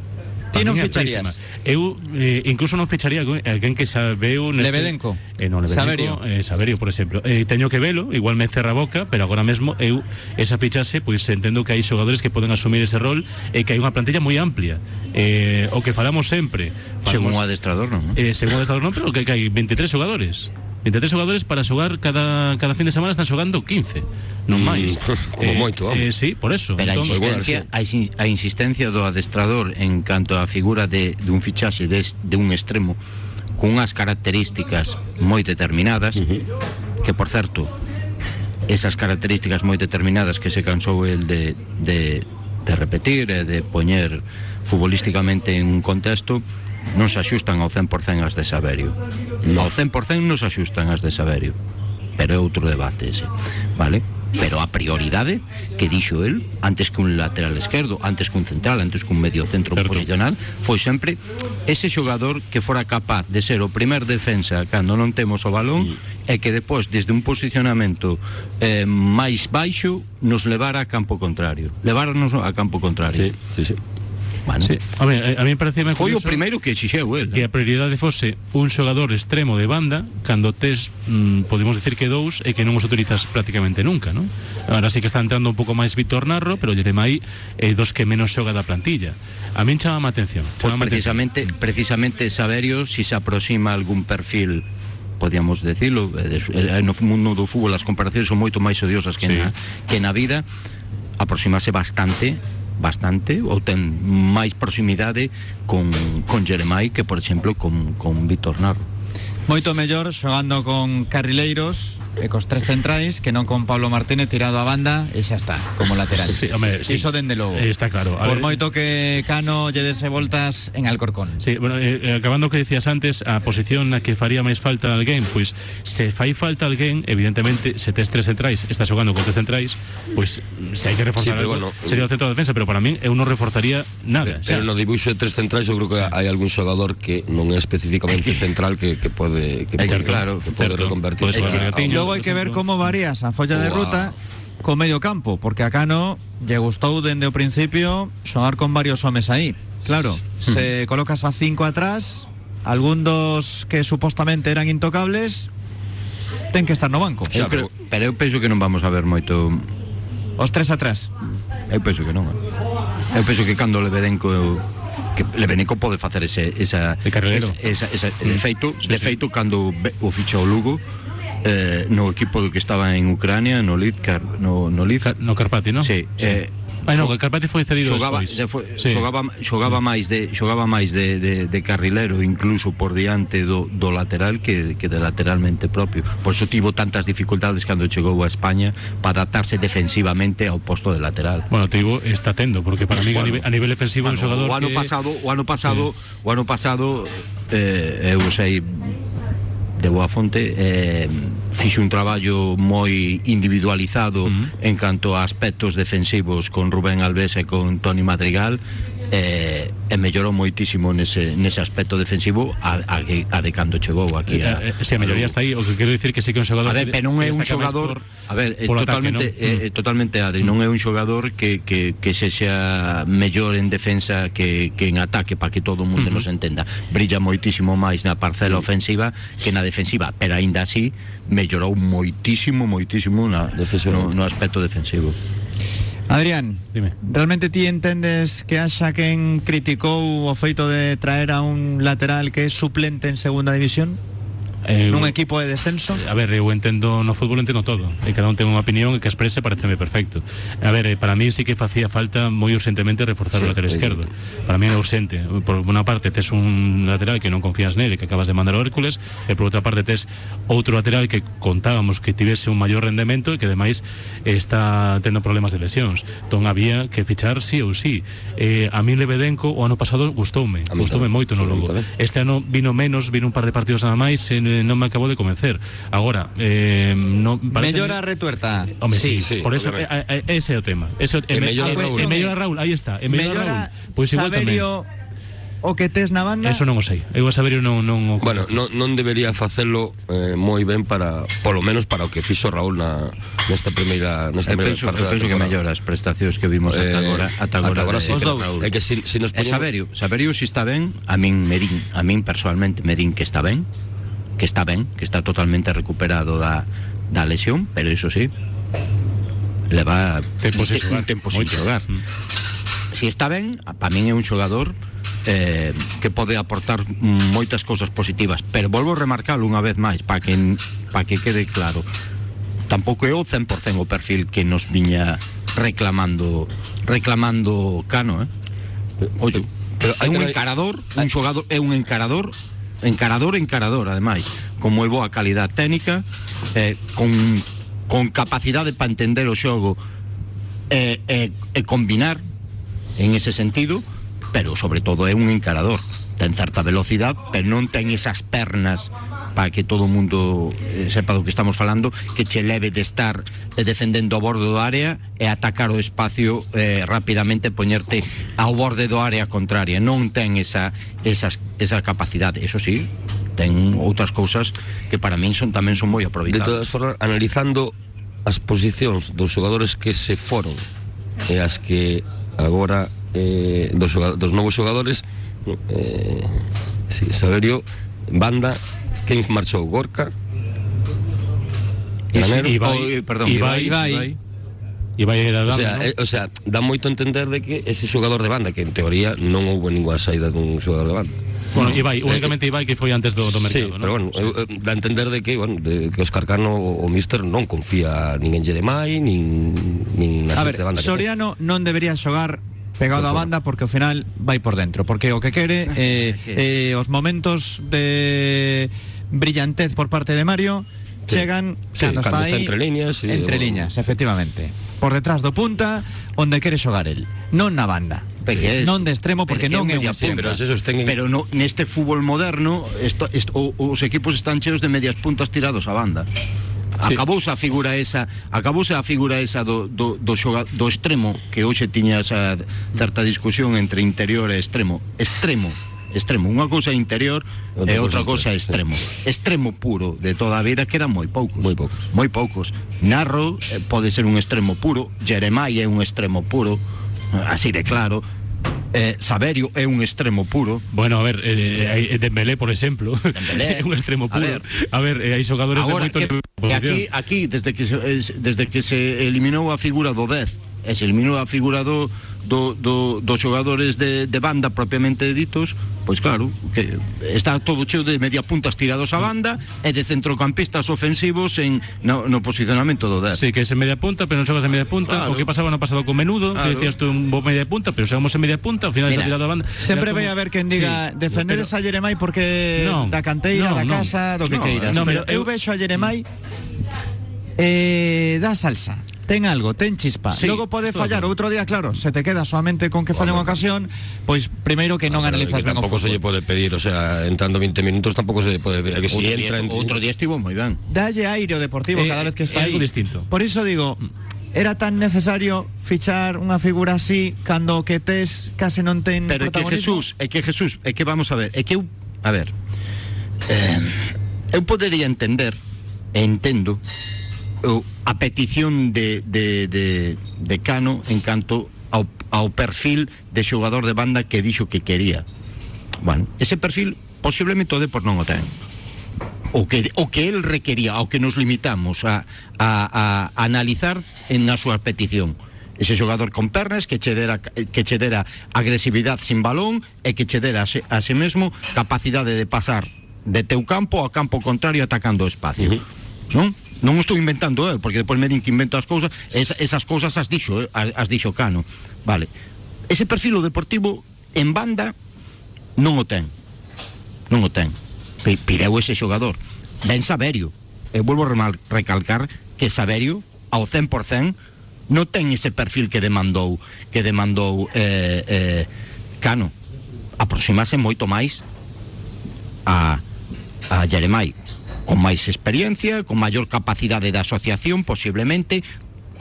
[SPEAKER 2] Ti non ficharías?
[SPEAKER 5] Eu eh, incluso non ficharía alguén que xa veu neste...
[SPEAKER 2] Lebedenco.
[SPEAKER 5] Eh, non,
[SPEAKER 2] Saberio.
[SPEAKER 5] Lebedenco, eh, Saberio, por exemplo. Eh, teño que velo, igual me cerra a boca, pero agora mesmo eu esa fichase, pois entendo que hai xogadores que poden asumir ese rol e que hai unha plantilla moi amplia. Eh, o que falamos sempre.
[SPEAKER 3] según
[SPEAKER 5] falamos-
[SPEAKER 3] o adestrador non?
[SPEAKER 5] Eh, según o Estado non, pero que, que hai 23 xogadores. 23 xogadores para xogar cada, cada fin de semana están xogando 15, non
[SPEAKER 4] Mm,
[SPEAKER 5] máis.
[SPEAKER 4] como moito, vamos.
[SPEAKER 5] Eh, sí, por eso.
[SPEAKER 3] Pero a
[SPEAKER 5] Entón,
[SPEAKER 3] insistencia, a, insi- a insistencia do adestrador en canto á figura de, de un fichaxe de, de un extremo con unhas características moi determinadas que por certo esas características moi determinadas que se cansou el de, de, de repetir e de poñer futbolísticamente en un contexto non se axustan ao 100% as de Saberio. No. Ao 100% non se axustan as de Saberio. Pero é outro debate ese, vale? Pero a prioridade que dixo el antes que un lateral esquerdo, antes que un central, antes que un medio centro
[SPEAKER 5] Certo.
[SPEAKER 3] posicional, foi sempre ese xogador que fora capaz de ser o primer defensa cando non temos o balón e que depois desde un posicionamento eh, máis baixo nos levara a campo contrario. Leváranos a campo contrario.
[SPEAKER 4] Sí, sí, sí.
[SPEAKER 3] Bueno,
[SPEAKER 5] Sí. A ver, a mí me parecía
[SPEAKER 3] Foi o primeiro que exixeu el.
[SPEAKER 5] que a prioridade fose un xogador extremo de banda cando tes, mm, podemos decir que dous e que non os utilizas prácticamente nunca, non? Ahora sí que está entrando un pouco máis Víctor Narro, pero Yeremai é dos que menos xoga da plantilla. A min chama a atención.
[SPEAKER 3] Pois
[SPEAKER 5] chámame a atención.
[SPEAKER 3] precisamente, precisamente Saberio, si se aproxima a algún perfil podíamos decirlo, eh, eh, no mundo do fútbol as comparacións son moito máis odiosas que,
[SPEAKER 5] Sí.
[SPEAKER 3] na, que na vida aproximase bastante bastante ou ten máis proximidade con, con Jeremai que por exemplo con, con Víctor Narro.
[SPEAKER 2] Moito mellor xogando con carrileiros cos tres centrais que non con Pablo Martínez tirado a banda e xa está, como lateral.
[SPEAKER 5] Sí, home, sí.
[SPEAKER 2] Iso dende logo.
[SPEAKER 5] Eh, está claro. A
[SPEAKER 2] Por
[SPEAKER 5] ver-
[SPEAKER 2] moito que Cano lle dese voltas en Alcorcón.
[SPEAKER 5] Sí, bueno, eh, eh, acabando o que decías antes, a posición na que faría máis falta alguén, pois se fai falta alguén, evidentemente, se tes tres centrais, está xogando con tres centrais, pois se hai que reforzar
[SPEAKER 4] Sí, pero
[SPEAKER 5] algo,
[SPEAKER 4] bueno,
[SPEAKER 5] sería o centro de defensa, pero para min eu non reforzaría nada.
[SPEAKER 4] Pero no dibuixo de tres centrais eu creo que hai algún xogador que non é especificamente central que, que pode que pode,
[SPEAKER 3] claro,
[SPEAKER 4] que pode
[SPEAKER 5] certo.
[SPEAKER 4] reconvertir.
[SPEAKER 2] Logo hai que ver como varías a folla de ruta co medio campo, porque a Cano lle gustou dende o principio xogar con varios homes aí. Claro, se colocas a cinco atrás, algún dos que supostamente eran intocables ten que estar no banco.
[SPEAKER 3] eu creo, pero eu penso que non vamos a ver moito
[SPEAKER 2] Os tres atrás.
[SPEAKER 3] Eu penso que non. eh. Eu penso que cando Lebedenco que Lebedenco pode facer ese esa esa, esa, esa de
[SPEAKER 5] Mm.
[SPEAKER 3] feito,
[SPEAKER 5] Sí,
[SPEAKER 3] de
[SPEAKER 5] sí.
[SPEAKER 3] cando ve- o ficha o Lugo eh, no equipo do que estaba en Ucrania, no Lidkar, no no Lid,
[SPEAKER 5] Ca- No Carpati, non?
[SPEAKER 3] Sí, eh,
[SPEAKER 5] Ai, no, Carpati foi cedido
[SPEAKER 3] xogaba,
[SPEAKER 5] despois.
[SPEAKER 3] de, foi,
[SPEAKER 5] Sí.
[SPEAKER 3] xogaba, xogaba máis de xogaba máis de, de, de carrilero incluso por diante do, do lateral que, que de lateralmente propio por iso tivo tantas dificultades cando chegou a España para adaptarse defensivamente ao posto de lateral
[SPEAKER 5] Bueno, te digo, está tendo, porque para mí a,
[SPEAKER 3] Bueno,
[SPEAKER 5] nivel, a nivel defensivo é un
[SPEAKER 3] Bueno,
[SPEAKER 5] xogador
[SPEAKER 3] o ano
[SPEAKER 5] que...
[SPEAKER 3] pasado, o ano pasado, o ano pasado eh, eu sei de Boa Fonte eh, fixo un traballo moi individualizado
[SPEAKER 5] uh -huh.
[SPEAKER 3] en canto a aspectos defensivos con Rubén Alves e con Toni Madrigal eh, e mellorou moitísimo nese, nese aspecto defensivo a, a, a de cando chegou aquí a,
[SPEAKER 5] Eh, eh, si a maioría está aí, o que quero dicir que sí que é un xogador
[SPEAKER 3] A ver,
[SPEAKER 5] que-
[SPEAKER 3] pero non é un xogador,
[SPEAKER 5] por-
[SPEAKER 3] a ver,
[SPEAKER 5] ataque,
[SPEAKER 3] totalmente é,
[SPEAKER 5] Mm.
[SPEAKER 3] é totalmente Adri, non é un xogador que que que sexa mellor en defensa que que en ataque para que todo o mundo nos entenda. Brilla moitísimo máis na parcela ofensiva que na defensiva, pero aínda así mellorou moitísimo, moitísimo na no, no aspecto defensivo.
[SPEAKER 2] Adrián,
[SPEAKER 5] Dime.
[SPEAKER 2] realmente ti entendes que haxa quen criticou o feito de traer a un lateral que é suplente en segunda división?
[SPEAKER 5] Eh,
[SPEAKER 2] Nun equipo de descenso?
[SPEAKER 5] A ver, eu entendo no fútbol entendo todo. E cada un ten unha opinión e que exprese pareceme perfecto. A ver, eh, para mí sí que facía falta moi urgentemente reforzar o
[SPEAKER 4] Sí,
[SPEAKER 5] lateral
[SPEAKER 4] sí.
[SPEAKER 5] esquerdo. Para mí é urgente Por unha parte tes un lateral que non confías nele Que acabas de mandar ao Hércules E por outra parte tes outro lateral que contábamos que tivese un maior rendemento E que ademais está tendo problemas de lesións. Entón había que fichar sí ou sí. Eh, A mí Lebedenco o ano pasado gustoume. Gustoume moito no Lugo. Este ano vino menos, vino un par de partidos nada máis e eh, non me acabou de convencer. Agora, eh, no, parece
[SPEAKER 2] Mellora a retuerta.
[SPEAKER 5] Home, sí,
[SPEAKER 4] Sí,
[SPEAKER 5] por eso eh, eh, ese o tema. Ese,
[SPEAKER 4] E
[SPEAKER 5] e, me,
[SPEAKER 4] Raúl,
[SPEAKER 5] aí está. E mellora,
[SPEAKER 2] Mellora
[SPEAKER 5] Raúl. Igual tamén.
[SPEAKER 2] O que tes na banda?
[SPEAKER 5] Eso non o sei. Eu a Saberio non non o
[SPEAKER 4] Bueno, non, non debería facelo eh, moi ben para polo menos para o que fixo Raúl na nesta primeira nesta
[SPEAKER 3] Eu
[SPEAKER 4] primeira
[SPEAKER 3] penso,
[SPEAKER 4] parte
[SPEAKER 3] eu penso que
[SPEAKER 4] temporada.
[SPEAKER 3] mellora as prestacións que vimos ata
[SPEAKER 4] Eh,
[SPEAKER 3] agora, ata agora, de,
[SPEAKER 4] sí,
[SPEAKER 2] Os dous.
[SPEAKER 4] É que si, si nos
[SPEAKER 3] E Saberio, Saberio si está ben, a min me din, a min personalmente me din que está ben, que está ben, que está totalmente recuperado da, da lesión, pero iso sí, leva
[SPEAKER 5] Tempo sin xogar,
[SPEAKER 3] tempo sin xogar.
[SPEAKER 5] Mm.
[SPEAKER 3] Si está ben, para min é un xogador eh, que pode aportar moitas cousas positivas, pero volvo a remarcalo unha vez máis para que para que quede claro. Tampouco é o 100% o perfil que nos viña reclamando reclamando Cano, eh? Oye,
[SPEAKER 4] Pero
[SPEAKER 3] é
[SPEAKER 4] hai
[SPEAKER 3] un encarador, un xogador, é un encarador, encarador, encarador, ademais, con moi boa calidad técnica, eh, con con capacidade para entender o xogo e, e, e combinar en ese sentido, pero sobre todo é un encarador. Ten certa velocidade, pero non ten esas pernas para que todo o mundo eh, sepa do que estamos falando que che leve de estar eh, defendendo o borde do área e atacar o espacio eh, rapidamente poñerte ao borde do área contraria. Non ten esa, esas, esa capacidade eso sí, ten outras cousas que para min son tamén son moi
[SPEAKER 4] De
[SPEAKER 3] aproveitadas
[SPEAKER 4] todas formas, analizando as posicións dos xogadores que se foron e as que agora eh, dos, dos novos xogadores eh, sí, Saberio Banda quen marchou Gorka Granero
[SPEAKER 5] Ibai,
[SPEAKER 3] Oh, perdón,
[SPEAKER 5] Ibai,
[SPEAKER 2] Ibai.
[SPEAKER 5] Ibai era
[SPEAKER 4] O sea,
[SPEAKER 5] ¿no?
[SPEAKER 4] eh, o sea, dá moito a entender de que ese xogador de banda que en teoría non houve ninguna saída dun xogador de banda
[SPEAKER 5] Bueno, Ibai, únicamente Ibai que foi antes do, do
[SPEAKER 4] Sí,
[SPEAKER 5] mercado, ¿no?
[SPEAKER 4] pero bueno, eu, eu, dá a entender de que, bueno, de, que Oscar Cano o, o Mister non confía nin en Jeremai, nin, nin na
[SPEAKER 2] A ver,
[SPEAKER 4] xente de banda que.
[SPEAKER 2] Soriano non debería xogar pegado á banda porque ao final vai por dentro porque o que quere eh, eh, os momentos de brillantez por parte de Mario.
[SPEAKER 4] Sí.
[SPEAKER 2] chegan
[SPEAKER 4] Sí,
[SPEAKER 2] cando
[SPEAKER 4] cando
[SPEAKER 2] está
[SPEAKER 4] está
[SPEAKER 2] aí
[SPEAKER 4] entre líneas, sí,
[SPEAKER 2] entre efectivamente. Por detrás do punta onde quere xogar el. Non na banda.
[SPEAKER 3] Porque
[SPEAKER 2] non de extremo porque
[SPEAKER 3] pero
[SPEAKER 2] non é
[SPEAKER 3] que é
[SPEAKER 2] un
[SPEAKER 3] media
[SPEAKER 4] Sí,
[SPEAKER 2] extremo
[SPEAKER 4] pero
[SPEAKER 3] no, neste fútbol moderno esto, esto, o- os equipos están cheos de medias puntas tirados a banda.
[SPEAKER 5] Sí.
[SPEAKER 3] acabouse a figura esa acabouse a figura esa do, do, do, xoga, do extremo que hoxe tiña esa certa discusión entre interior e extremo. Extremo extremo, unha cousa interior
[SPEAKER 4] Outra
[SPEAKER 3] e outra cousa
[SPEAKER 4] extremo,
[SPEAKER 3] extremo. Extremo puro de toda a vida quedan moi poucos.
[SPEAKER 4] Moi poucos.
[SPEAKER 3] moi poucos. Narro eh, pode ser un extremo puro. Jeremai é un extremo puro. Eh, así de claro. Eh, Saberio é un extremo puro.
[SPEAKER 5] Bueno, a ver, eh, hai- Dembélé, por exemplo,
[SPEAKER 3] Dembélé.
[SPEAKER 5] é un extremo
[SPEAKER 3] A
[SPEAKER 5] puro.
[SPEAKER 3] ver.
[SPEAKER 5] A ver, eh, hai xogadores de moito
[SPEAKER 3] que, que aquí, desde que se, es- desde que se eliminou a figura do 10 e se eliminou a figura do, do, do, dos xogadores de, de banda propiamente ditos pois claro, que está todo cheo de media puntas tirados a banda e de centrocampistas ofensivos en no, no posicionamento do 10
[SPEAKER 5] Sí, que es en media punta, pero non xogas en media punta.
[SPEAKER 3] Claro.
[SPEAKER 5] O que pasaba no pasado con Menudo,
[SPEAKER 3] Claro.
[SPEAKER 5] que decías tú un bo media punta, pero xogamos en media punta, ao final
[SPEAKER 3] Mira,
[SPEAKER 5] está tirado a banda.
[SPEAKER 2] Sempre vai
[SPEAKER 5] como-
[SPEAKER 2] haber quen diga
[SPEAKER 5] Sí,
[SPEAKER 2] defender
[SPEAKER 5] pero-
[SPEAKER 2] esa Jeremai porque
[SPEAKER 5] Non,
[SPEAKER 2] da canteira,
[SPEAKER 5] non,
[SPEAKER 2] da
[SPEAKER 5] non.
[SPEAKER 2] casa, do que
[SPEAKER 3] Non,
[SPEAKER 2] queiras.
[SPEAKER 5] non,
[SPEAKER 2] pero eu
[SPEAKER 5] eu-
[SPEAKER 2] vexo a Jeremai eh, da salsa. Ten algo, ten chispa.
[SPEAKER 5] Sí,
[SPEAKER 2] Logo pode
[SPEAKER 5] claro.
[SPEAKER 2] fallar outro día, claro, se te queda solamente con que falle unha ocasión, pois primeiro que non
[SPEAKER 4] Pero
[SPEAKER 2] analizas
[SPEAKER 4] que
[SPEAKER 2] ben o
[SPEAKER 4] tampouco se lle pode pedir, o sea, entrando 20 minutos tampouco se lle pode pedir, que si
[SPEAKER 3] outro,
[SPEAKER 4] entra
[SPEAKER 3] día,
[SPEAKER 4] en,
[SPEAKER 3] outro día estivo moi ben
[SPEAKER 2] Dalle aire Deportivo
[SPEAKER 5] Eh,
[SPEAKER 2] cada vez que está
[SPEAKER 5] algo
[SPEAKER 2] aí.
[SPEAKER 5] distinto.
[SPEAKER 2] Por iso digo, era tan necesario fichar unha figura así cando que tes case non ten
[SPEAKER 3] Pero é que? Jesús, é que Jesús, é que vamos a ver, é que eu, a ver, eh, eu podería entender, e entendo, a petición de, de, de, de Cano en canto ao, ao perfil de xogador de banda que dixo que quería. Bueno, ese perfil posiblemente o Depor non o ten o que, o que el requería, ao que nos limitamos a, a, a analizar en na súa petición. Ese xogador con pernas que che dera, que che dera agresividade sin balón e que che dera a se, a se mesmo capacidade de pasar de teu campo ao campo contrario atacando o espacio. Non? Non o estou inventando eu, porque depois me din que invento as cousas, es, esas cousas as dixo, eh, as, as dixo Cano. Vale. Ese perfil deportivo en banda non o ten non o ten. Pi- Pireu ese xogador. Ben Saberio. Eu volvo a recalcar que Saberio, ao 100%, non ten ese perfil que demandou que demandou eh, eh, Cano. Aproximase moito máis a, a Jeremai con máis experiencia, con maior capacidade de asociación posiblemente,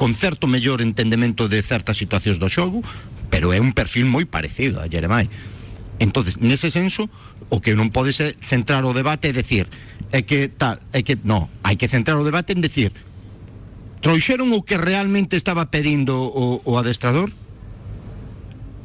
[SPEAKER 3] con certo mellor entendemento de certas situacións do xogo, pero é un perfil moi parecido a Jeremai. Entonces, nese senso, o que non pode ser centrar o debate é decir, é que tal, é que no, hai que centrar o debate en decir, trouxeron o que realmente estaba pedindo o, o adestrador?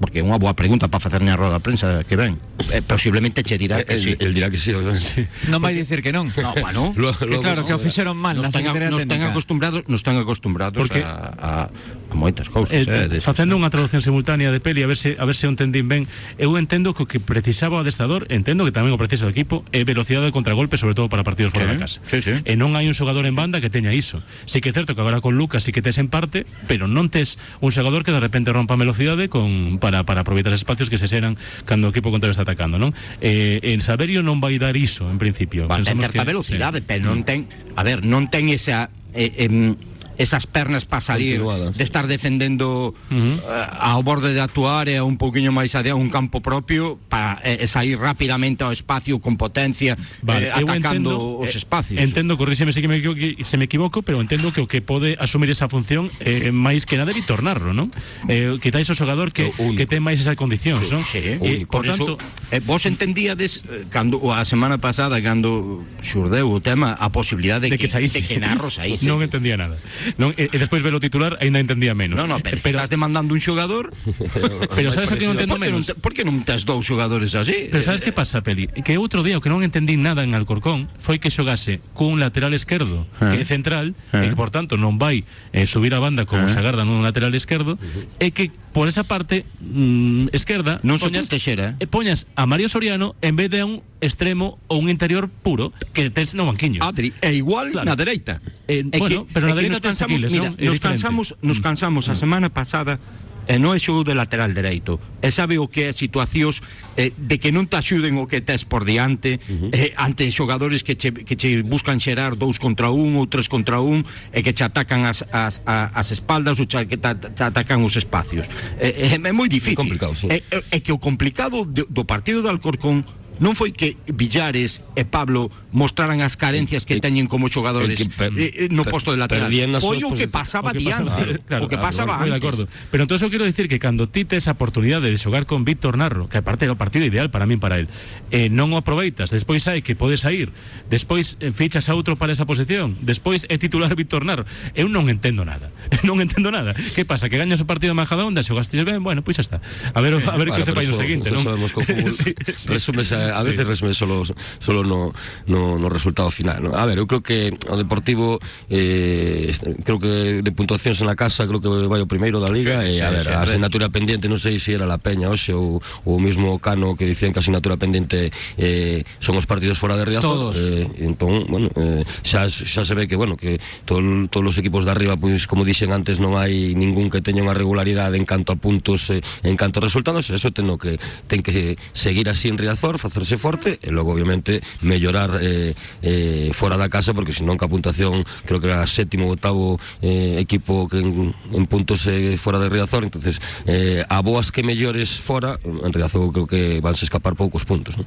[SPEAKER 3] Porque é unha boa pregunta para facer na roda de prensa que ven. Eh, posiblemente che dirá que
[SPEAKER 4] el,
[SPEAKER 3] sí.
[SPEAKER 4] el dirá que sí, obviamente.
[SPEAKER 2] Non vai dicir que non.
[SPEAKER 3] No, bueno,
[SPEAKER 4] Lo-
[SPEAKER 2] Que claro, que o fixeron mal
[SPEAKER 3] nos nos
[SPEAKER 2] Técnica.
[SPEAKER 3] acostumbrados, nos ten acostumbrados
[SPEAKER 5] Porque-
[SPEAKER 3] a, a, a moitas cousas,
[SPEAKER 5] Eh,
[SPEAKER 3] eh, de-
[SPEAKER 5] facendo unha traducción simultánea de peli a ver se a ver se o entendín ben eu entendo que o que precisaba o adestrador entendo que tamén o precisa o equipo é velocidade de contragolpe sobre todo para partidos fora
[SPEAKER 3] Sí,
[SPEAKER 5] da casa
[SPEAKER 3] sí, sí.
[SPEAKER 5] e non hai un xogador en banda que teña iso sí que é certo que agora con Lucas sí que tes en parte pero non tes un xogador que de repente rompa velocidade con, para, para aproveitar espacios que se xeran cando o equipo contrario está atacando non? Eh, en Saberio non vai dar iso en principio
[SPEAKER 3] Bueno, ten
[SPEAKER 5] Pensamos
[SPEAKER 3] certa
[SPEAKER 5] que-
[SPEAKER 3] velocidade,
[SPEAKER 5] sí.
[SPEAKER 3] pero non ten, a ver, non ten esa eh, em, esas pernas para salir de estar defendendo eh, ao borde da tua área un pouquiño máis adiante un campo propio para eh, sair rapidamente ao espacio con potencia
[SPEAKER 5] Vale,
[SPEAKER 3] eh, atacando
[SPEAKER 5] entendo-
[SPEAKER 3] os
[SPEAKER 5] eh,
[SPEAKER 3] espacios.
[SPEAKER 5] Entendo, corríxeme se, que me, equivoco, se me equivoco, pero entendo que o que pode asumir esa función eh, máis que nada é Víctor Narro, non? Eh, que tais o xogador que, que ten máis esas condicións, non?
[SPEAKER 3] Sí,
[SPEAKER 5] Eh,
[SPEAKER 3] por,
[SPEAKER 5] por tanto,
[SPEAKER 3] eso, eh, vos entendíades eh, cando a semana pasada cando xurdeu o tema a posibilidade de,
[SPEAKER 5] de que saíse.
[SPEAKER 3] de que Narro saíse.
[SPEAKER 5] non entendía nada. Non, e, e despois ver o titular aínda entendía menos.
[SPEAKER 3] No, no, pero, estás demandando un xogador
[SPEAKER 5] pero sabes o que non entendo
[SPEAKER 3] por que non,
[SPEAKER 5] menos?
[SPEAKER 3] por que non tes dous xogadores así?
[SPEAKER 5] Pero sabes que pasa, Peli? Que outro día o que non entendín nada en Alcorcón foi que xogase cun lateral esquerdo que é central e que por tanto non vai eh, subir a banda como se agarda nun lateral esquerdo e que por esa parte mm, esquerda
[SPEAKER 3] Non se
[SPEAKER 5] poñas,
[SPEAKER 3] eh?
[SPEAKER 5] poñas a Mario Soriano en vez de a un extremo ou un interior puro que tes no banquiño.
[SPEAKER 3] Adri, é igual
[SPEAKER 5] Claro.
[SPEAKER 3] na dereita.
[SPEAKER 5] Eh,
[SPEAKER 3] É
[SPEAKER 5] bueno, pero na dereita
[SPEAKER 3] nos cansamos,
[SPEAKER 5] Aquiles,
[SPEAKER 3] mira,
[SPEAKER 5] non? É
[SPEAKER 3] nos cansamos, nos cansamos a semana pasada e non é xogo de lateral dereito. E sabe o que é situacións eh, de que non te axuden o que tes por diante eh, ante xogadores que che, que che buscan xerar dous contra un ou tres contra un e que che atacan as, as, a- as espaldas ou che, que te, te atacan os espacios. Eh, eh, é moi difícil.
[SPEAKER 4] É complicado, sí.
[SPEAKER 3] É, é, é que o complicado de, do partido de Alcorcón non foi que Villares e Pablo mostraran as carencias que teñen como xogadores eh, eh, no posto de lateral. Foi o que pasaba
[SPEAKER 5] O que
[SPEAKER 3] diante,
[SPEAKER 5] claro,
[SPEAKER 3] o que
[SPEAKER 5] claro,
[SPEAKER 3] pasaba
[SPEAKER 5] de
[SPEAKER 3] antes.
[SPEAKER 5] acordo. Pero entonces eu quero decir que cando ti tes a oportunidade de xogar con Víctor Narro, que aparte era o partido ideal para min para él, eh, non o aproveitas, despois hai que podes sair, despois eh, fichas a outro para esa posición, despois é titular Víctor Narro. Eu non entendo nada. non entendo nada. Que pasa? Que gañas o partido de Majadahonda, xogastes ben, bueno, pois xa está. A ver, a ver que
[SPEAKER 4] Bueno,
[SPEAKER 5] se fai
[SPEAKER 4] pero
[SPEAKER 5] no
[SPEAKER 4] eso-
[SPEAKER 5] seguinte, non?
[SPEAKER 4] sabemos que o fútbol
[SPEAKER 5] Sí, sí.
[SPEAKER 4] a, a
[SPEAKER 5] Sí.
[SPEAKER 4] veces resume solo solo no, no, no resultado final ¿no? a ver, eu creo que o Deportivo eh, creo que de puntuacións en la casa creo que vai o primeiro da Liga
[SPEAKER 3] Sí,
[SPEAKER 4] e a
[SPEAKER 3] sí,
[SPEAKER 4] ver,
[SPEAKER 3] sí,
[SPEAKER 4] a asignatura pendiente non sei se era la Peña hoxe ou o mismo Cano que dicían que a asignatura pendiente eh, son os partidos fora de Riazor
[SPEAKER 2] Todos.
[SPEAKER 4] eh, entón, bueno, eh, xa, xa se ve que, bueno, que todo, todos os equipos de arriba, pois, como dixen antes, non hai ningún que teña unha regularidade en canto a puntos, eh, en canto a resultados, eso ten que ten que seguir así en Riazor, facerse forte, e logo, obviamente, mellorar eh, eh, eh, fora da casa porque senón que a puntuación creo que era sétimo ou octavo eh, equipo que en, en puntos eh, fora de Riazor entonces eh, a boas que mellores fora en Riazor creo que vanse escapar poucos puntos ¿no?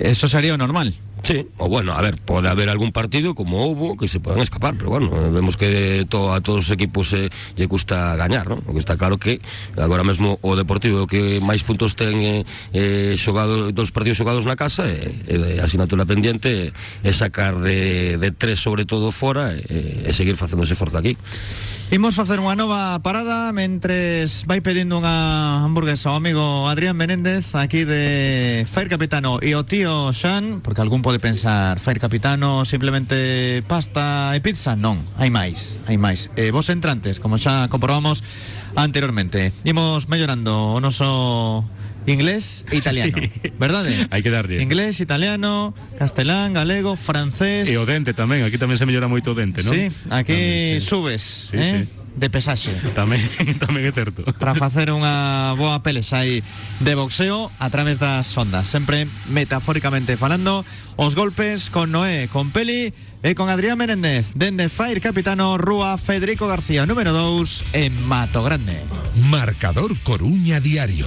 [SPEAKER 2] Eso sería normal.
[SPEAKER 4] Sí, o bueno, a ver, pode haber algún partido como houbo que se podan escapar, pero bueno, eh, vemos que to, a todos os equipos eh, lle custa gañar, ¿no? O que está claro que agora mesmo o Deportivo que máis puntos ten eh, eh, xogado, dos partidos xogados na casa e, e a asignatura pendiente é sacar de, de tres sobre todo fora e, e seguir facéndose forte aquí.
[SPEAKER 2] Imos facer unha nova parada mentres vai pedindo unha hamburguesa. O amigo Adrián Menéndez aquí de Fair Capitano. E o tío Xan, porque algún pode pensar Fair Capitano simplemente pasta e pizza, non, hai máis, hai máis. E vos entrantes, como xa comprobamos anteriormente, imos mellorando o noso inglés e italiano,
[SPEAKER 5] Sí.
[SPEAKER 2] verdade?
[SPEAKER 5] Hai que darlle.
[SPEAKER 2] Inglés, italiano, castelán, galego, francés.
[SPEAKER 5] E o dente tamén, aquí tamén se mellora moito o dente, non?
[SPEAKER 2] Sí, aquí
[SPEAKER 5] Tamén, sí.
[SPEAKER 2] subes,
[SPEAKER 5] Sí,
[SPEAKER 2] eh?
[SPEAKER 5] sí.
[SPEAKER 2] de pesaxe
[SPEAKER 5] Tamén, tamén é certo.
[SPEAKER 2] para facer unha boa pelexa aí de boxeo a través das ondas, sempre metafóricamente falando, os golpes con Noé, con Peli e con Adrián Menéndez, dende Fire Capitano Rúa Federico García, número 2 en Mato Grande.
[SPEAKER 1] Marcador Coruña Diario.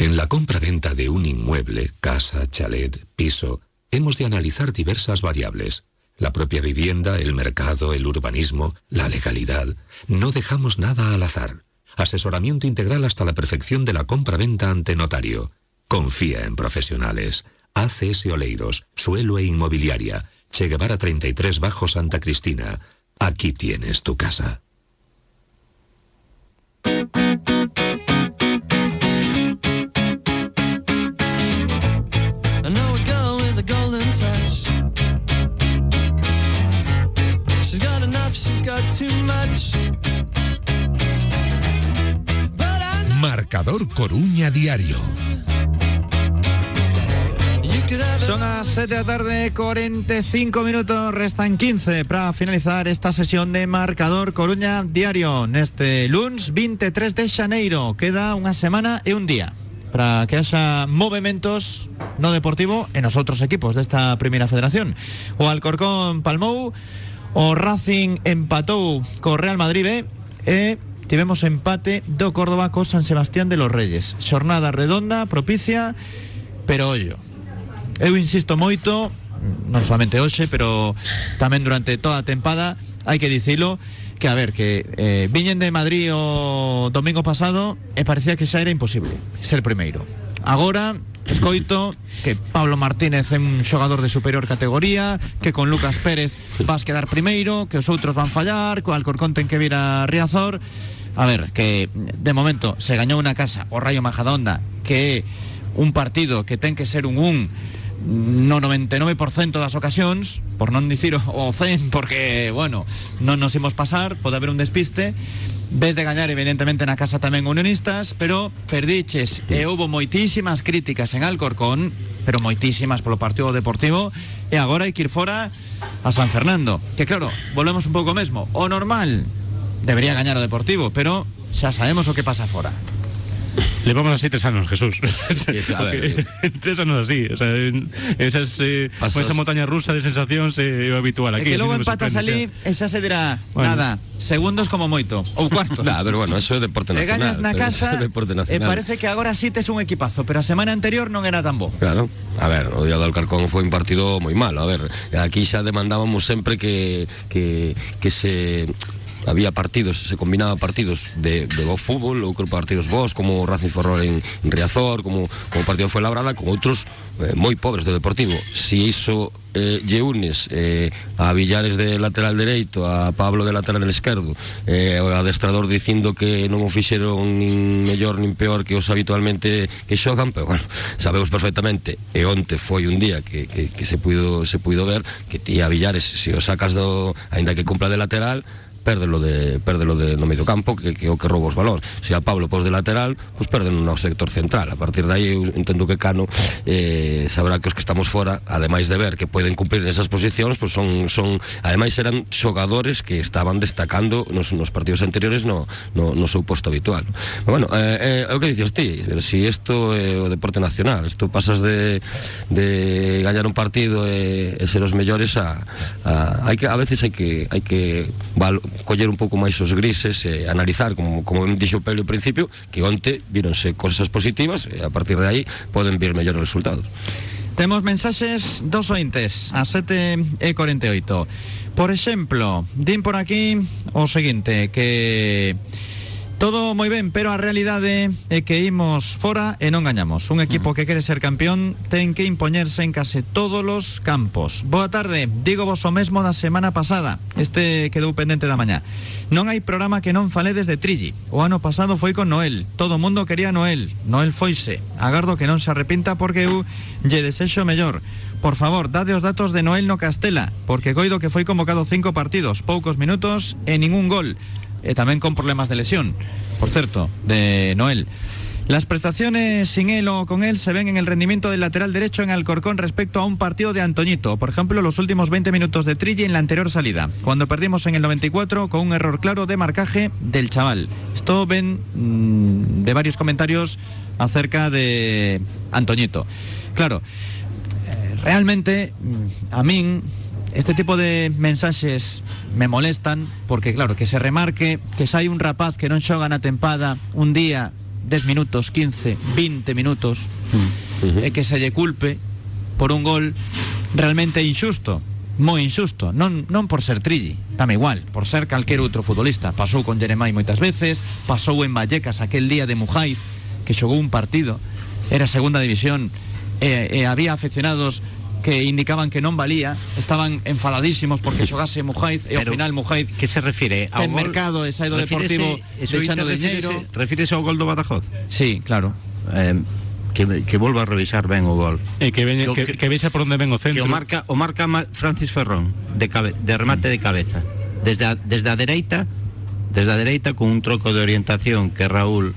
[SPEAKER 6] En la compra-venta de un inmueble, casa, chalet, piso, hemos de analizar diversas variables. La propia vivienda, el mercado, el urbanismo, la legalidad. No dejamos nada al azar. Asesoramiento integral hasta la perfección de la compra-venta ante notario. Confía en profesionales. ACS Oleiros, Suelo e Inmobiliaria. Che Guevara 33 Bajo Santa Cristina. Aquí tienes tu casa.
[SPEAKER 1] Marcador Coruña Diario.
[SPEAKER 2] Son las 7 de la tarde, 45 minutos, restan 15 para finalizar esta sesión de Marcador Coruña Diario neste lunes 23 de xaneiro. Queda unha semana e un día para que haya movimentos no deportivo en los otros equipos de esta primera federación. O Alcorcón palmou, o Racing empatou co Real Madrid B e tivemos empate do Córdoba co San Sebastián de los Reyes. Xornada redonda, propicia, pero ollo, Eu insisto moito, non solamente hoxe, pero tamén durante toda a tempada, hai que dicilo, que a ver, que eh, de Madrid domingo pasado e parecía que xa era imposible ser primeiro. Agora, escoito que Pablo Martínez é un xogador de superior categoría, que con Lucas Pérez vas quedar primeiro, que os outros van fallar, que o Alcorcón ten que vir a Riazor. A ver, que de momento se gañou unha casa o Rayo Majadonda, que é un partido que ten que ser un un no 99% das ocasións, por non dicir o 100, porque, bueno, non nos imos pasar, pode haber un despiste, ves de gañar evidentemente na casa tamén unionistas, pero perdiches e houve moitísimas críticas en Alcorcón, pero moitísimas polo partido deportivo, e agora hai que ir fora a San Fernando. Que claro, volvemos un pouco mesmo. O normal debería gañar o deportivo, pero xa sabemos o que pasa fora.
[SPEAKER 5] Levamos así tres anos, Jesús.
[SPEAKER 4] Sí, a ver,
[SPEAKER 5] Porque tres anos así. O sea, en esas, eh, con esa montaña rusa de sensacións é o habitual
[SPEAKER 2] E
[SPEAKER 5] aquí.
[SPEAKER 2] que
[SPEAKER 5] me
[SPEAKER 2] empatas ali e xa se dirá
[SPEAKER 5] Bueno.
[SPEAKER 2] nada, segundos como moito, ou cuartos.
[SPEAKER 4] Nah, pero bueno, eso é deporte
[SPEAKER 2] E
[SPEAKER 4] nacional.
[SPEAKER 2] gañas na casa
[SPEAKER 4] eso é deporte
[SPEAKER 2] e
[SPEAKER 4] nacional.
[SPEAKER 2] parece que agora sí tes un equipazo, pero a semana anterior non era tan bo.
[SPEAKER 4] Claro, a ver, o día do Alcarcón foi un partido moi malo, a ver, aquí xa demandábamos sempre que, que, que se había partidos, se combinaba partidos de, de bo fútbol, ou partidos vos, como Racing Ferrol en, en Riazor, como, como partido foi labrada, con outros eh, moi pobres do Deportivo. Si iso eh, eh, a Villares de lateral dereito, a Pablo de lateral esquerdo, eh, o adestrador dicindo que non o fixeron nin mellor nin peor que os habitualmente que xogan, pero bueno, sabemos perfectamente e onte foi un día que, que, se puido se puido ver que ti a Villares se o sacas do aínda que cumpla de lateral pérdelo de pérdelo de no medio campo que, que que rouba os a Pablo pos de lateral, pois perden no sector central. A partir de aí eu que Cano eh, sabrá que os que estamos fora, ademais de ver que poden cumplir nesas posicións, pois son son ademais eran xogadores que estaban destacando nos, nos partidos anteriores no, no, no seu posto habitual. Bueno, eh, eh, que dices ti, si isto é o deporte nacional, isto pasas de, de gañar un partido e, e ser os mellores a, a, que, a veces hai que hai que coller un pouco máis os grises e analizar, como, como dixo Pelio ao principio, que onte víronse cosas positivas e a partir de aí poden vir mellores resultados.
[SPEAKER 2] Temos mensaxes dos ointes a 7 e 48. Por exemplo, din por aquí o seguinte, que todo moi ben, pero a realidade é que imos fora e non gañamos. Un equipo que quere ser campeón ten que impoñerse en case todos os campos. Boa tarde, digo vos o mesmo da semana pasada. Este quedou pendente da mañá. Non hai programa que non fale desde Trilli. O ano pasado foi con Noel. Todo o mundo quería Noel. Noel foise. Agardo que non se arrepinta porque eu lle desexo mellor. Por favor, dade os datos de Noel no Castela, porque coido que foi convocado cinco partidos, poucos minutos e ningún gol. E tamén con problemas de lesión, por certo, de Noel. Las prestaciones sin él o con él se ven en el rendimiento del lateral derecho en Alcorcón respecto a un partido de Antoñito. Por ejemplo, los últimos 20 minutos de Trilli en la anterior salida, cuando perdimos en el 94 con un error claro de marcaje del chaval. Esto ven mm, de varios comentarios acerca de Antoñito. Claro, eh, realmente mm, a mí este tipo de mensajes me molestan porque claro, que se remarque que si hay un rapaz que non xoga na tempada un día 10 minutos, 15, 20 minutos e que se lle culpe por un gol realmente injusto moi injusto, non, non por ser Trilli, dame igual, por ser calquer outro futbolista. Pasou con Jeremai moitas veces, pasou en Vallecas aquel día de Mujaiz, que xogou un partido, era segunda división, e, e había aficionados que indicaban que non valía, estaban enfadadísimos porque xogase Mujaiz e ao final Mujaiz
[SPEAKER 3] que se refire ao
[SPEAKER 2] ten
[SPEAKER 3] gol-
[SPEAKER 2] mercado e saído
[SPEAKER 3] refírese-
[SPEAKER 2] deportivo
[SPEAKER 3] eso
[SPEAKER 2] deixando diñeiro.
[SPEAKER 3] refírese ao gol do Badajoz?
[SPEAKER 2] Sí, claro.
[SPEAKER 3] Eh, que, que volva a revisar ben o gol.
[SPEAKER 5] E que, veña,
[SPEAKER 3] Que-
[SPEAKER 5] que, que, vexa por onde ven o
[SPEAKER 3] Que
[SPEAKER 5] centro.
[SPEAKER 3] o marca o marca Ma- Francis Ferrón de, cabe, de remate de cabeza. Desde a, desde a dereita, desde a dereita con un troco de orientación que Raúl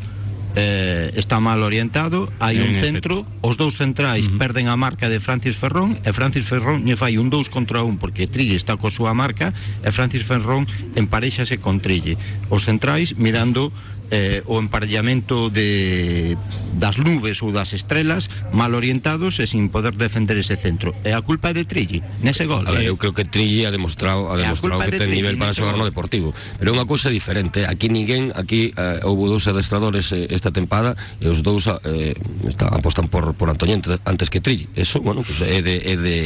[SPEAKER 3] eh, está mal orientado hai un centro, os dous centrais uh -huh. perden a marca de Francis Ferrón e Francis Ferrón lle fai un 2 contra 1 porque Trille está coa súa marca e Francis Ferrón emparexase con Trille os centrais mirando eh, o emparellamento de das nubes ou das estrelas mal orientados e sin poder defender ese centro. E a culpa é de Trilli, nese gol.
[SPEAKER 4] A ver,
[SPEAKER 3] Eh,
[SPEAKER 4] eu creo que Trilli ha demostrado, ha demostrado que ten nivel para xogar no. Deportivo. Pero é unha cousa diferente. Aquí ninguén, aquí eh, houve dous adestradores eh, esta tempada e os dous eh, está, apostan por, por Antoñente antes que Trilli. Eso, bueno, pues é de, é de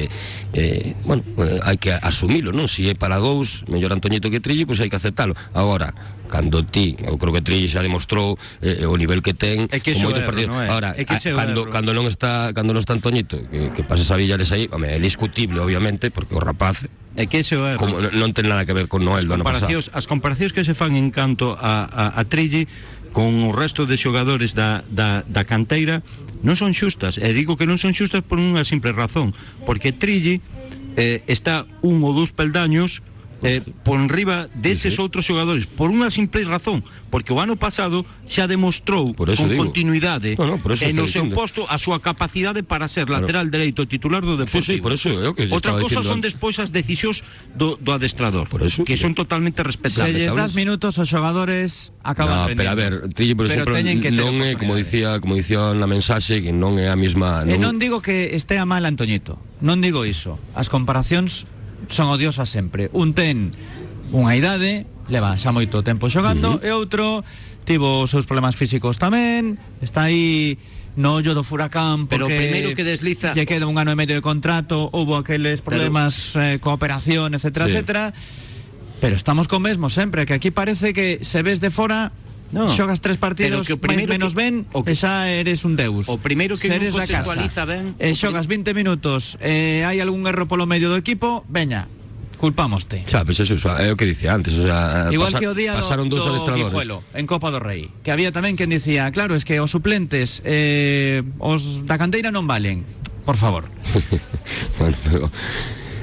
[SPEAKER 4] eh, bueno, eh, hai que asumilo, non? Si é para dous, mellor Antoñito que Trilli, pois pues hai que aceptalo. Agora, cando ti, eu creo que Trilli xa demostrou eh, o nivel que ten
[SPEAKER 3] É que
[SPEAKER 4] con moitos partidos.
[SPEAKER 3] non é?
[SPEAKER 4] Ahora,
[SPEAKER 3] É que o
[SPEAKER 4] cando, cando non está cando non está Antoñito, que, que pases a Villares aí, home, é discutible, obviamente, porque o rapaz
[SPEAKER 3] É que ese é
[SPEAKER 4] como non, ten nada que ver con Noel
[SPEAKER 3] as
[SPEAKER 4] do ano pasado.
[SPEAKER 3] as comparacións que se fan en canto a, a, a Trilli con o resto de xogadores da, da, da canteira non son xustas e digo que non son xustas por unha simple razón porque Trilli eh, está un ou dous peldaños eh, por enriba deses outros xogadores por unha simple razón porque o ano pasado xa demostrou
[SPEAKER 4] Por
[SPEAKER 3] con
[SPEAKER 4] digo.
[SPEAKER 3] continuidade
[SPEAKER 4] No, no, por eso
[SPEAKER 3] e no seu posto a súa capacidade para ser lateral dereito titular do
[SPEAKER 4] Sí,
[SPEAKER 3] Deportivo
[SPEAKER 4] sí, por eso o que
[SPEAKER 3] Outra cosa son
[SPEAKER 4] antes.
[SPEAKER 3] despois as decisións do, do adestrador
[SPEAKER 4] Por eso
[SPEAKER 3] que son totalmente
[SPEAKER 2] Se
[SPEAKER 3] respetables
[SPEAKER 2] lles
[SPEAKER 3] sabes?
[SPEAKER 2] das minutos os xogadores acaban
[SPEAKER 4] No, pero a ver, por
[SPEAKER 2] Pero
[SPEAKER 4] exemplo,
[SPEAKER 2] teñen que
[SPEAKER 4] non é, como dicía, como dicía na mensaxe, que non é a mesma...
[SPEAKER 2] E non digo que estea mal Antoñito, non digo iso. As comparacións son odiosas sempre. Un ten unha idade, leva xa moito tempo xogando, e outro tivo os seus problemas físicos tamén, está aí no ollo do furacán
[SPEAKER 3] Pero primeiro que desliza-
[SPEAKER 2] lle queda un ano e medio de contrato, houbo aqueles problemas eh, coa operación, etcétera,
[SPEAKER 4] Sí.
[SPEAKER 2] etcétera. Pero estamos con mesmo sempre, que aquí parece que se ves de fora
[SPEAKER 3] No.
[SPEAKER 2] xogas tres partidos
[SPEAKER 3] Pero que o
[SPEAKER 2] máis menos
[SPEAKER 3] que-
[SPEAKER 2] ben
[SPEAKER 3] o que-
[SPEAKER 2] xa eres un deus.
[SPEAKER 3] o primeiro que
[SPEAKER 2] Se
[SPEAKER 3] non
[SPEAKER 2] eres da casa,
[SPEAKER 3] contextualiza ben,
[SPEAKER 2] e xogas 20 minutos e hai algún erro polo medio do equipo, veña, culpámoste.
[SPEAKER 4] Sabes, eso, eso, é o que dicía antes, o sea,
[SPEAKER 2] Igual
[SPEAKER 4] pasa-
[SPEAKER 2] que o día do,
[SPEAKER 4] pasaron
[SPEAKER 2] do
[SPEAKER 4] adestradores.
[SPEAKER 2] Guijuelo, en Copa do Rei Que había tamén quen dicía Claro, es que os suplentes eh, Os da canteira non valen Por favor
[SPEAKER 4] bueno, pero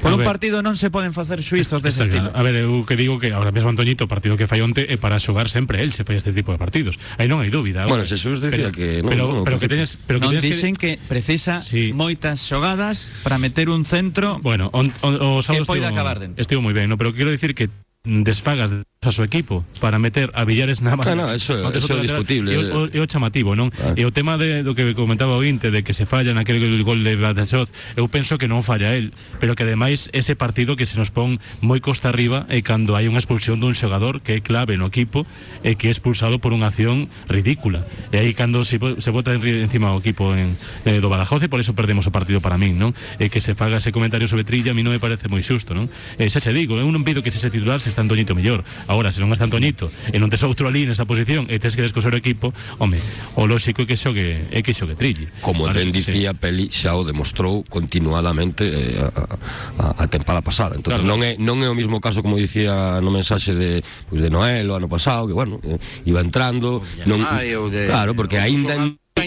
[SPEAKER 2] Por un
[SPEAKER 5] ver.
[SPEAKER 2] partido non se poden facer xuizos dese estilo
[SPEAKER 5] claro. A ver, eu que digo que ahora mesmo Antoñito, o partido que fai onte é para xogar sempre el, se fai este tipo de partidos. Aí non hai dúbida.
[SPEAKER 4] Bueno, Jesús decía que non,
[SPEAKER 5] pero,
[SPEAKER 4] non,
[SPEAKER 5] pero
[SPEAKER 4] que-
[SPEAKER 5] que teñes, pero que
[SPEAKER 2] Non
[SPEAKER 5] teñes
[SPEAKER 2] dixen que, precisa
[SPEAKER 5] Sí.
[SPEAKER 2] moitas xogadas para meter un centro
[SPEAKER 5] Bueno, on, on, o sábado
[SPEAKER 2] poida
[SPEAKER 5] estivo,
[SPEAKER 2] acabar dentro.
[SPEAKER 5] estivo moi ben, no, pero quero dicir que desfagas a su equipo para meter a Villares na
[SPEAKER 4] Ah, no, eso- eso é discutible.
[SPEAKER 5] E o, e o chamativo, non?
[SPEAKER 4] Ah.
[SPEAKER 5] E o tema de, do que comentaba o Inte de que se falla naquele gol de Badajoz, eu penso que non falla el, pero que ademais ese partido que se nos pon moi costa arriba é cando hai unha expulsión dun xogador que é clave no equipo e que é expulsado por unha acción ridícula. E aí cando se, se bota en, encima o equipo en, eh, do Badajoz e por eso perdemos o partido para min, non? E que se faga ese comentario sobre Trilla a mí non me parece moi xusto, non? E xa che digo, eu non pido que se se titular se está Antoñito mellor. Agora, se non está Antoñito e non tes outro ali nesa posición e tes que descoser o equipo, home, o lóxico é que xogue é que xogue Trilli.
[SPEAKER 4] Como
[SPEAKER 5] Vale,
[SPEAKER 4] ben
[SPEAKER 5] sí.
[SPEAKER 4] dicía Peli, xa o demostrou continuadamente eh, a, a, a tempada pasada. Entonces
[SPEAKER 5] Claro.
[SPEAKER 4] non é non é o mismo caso como dicía no mensaxe de pois de Noel o ano pasado, que bueno, eh, iba entrando, non
[SPEAKER 3] de-
[SPEAKER 4] Claro, porque aínda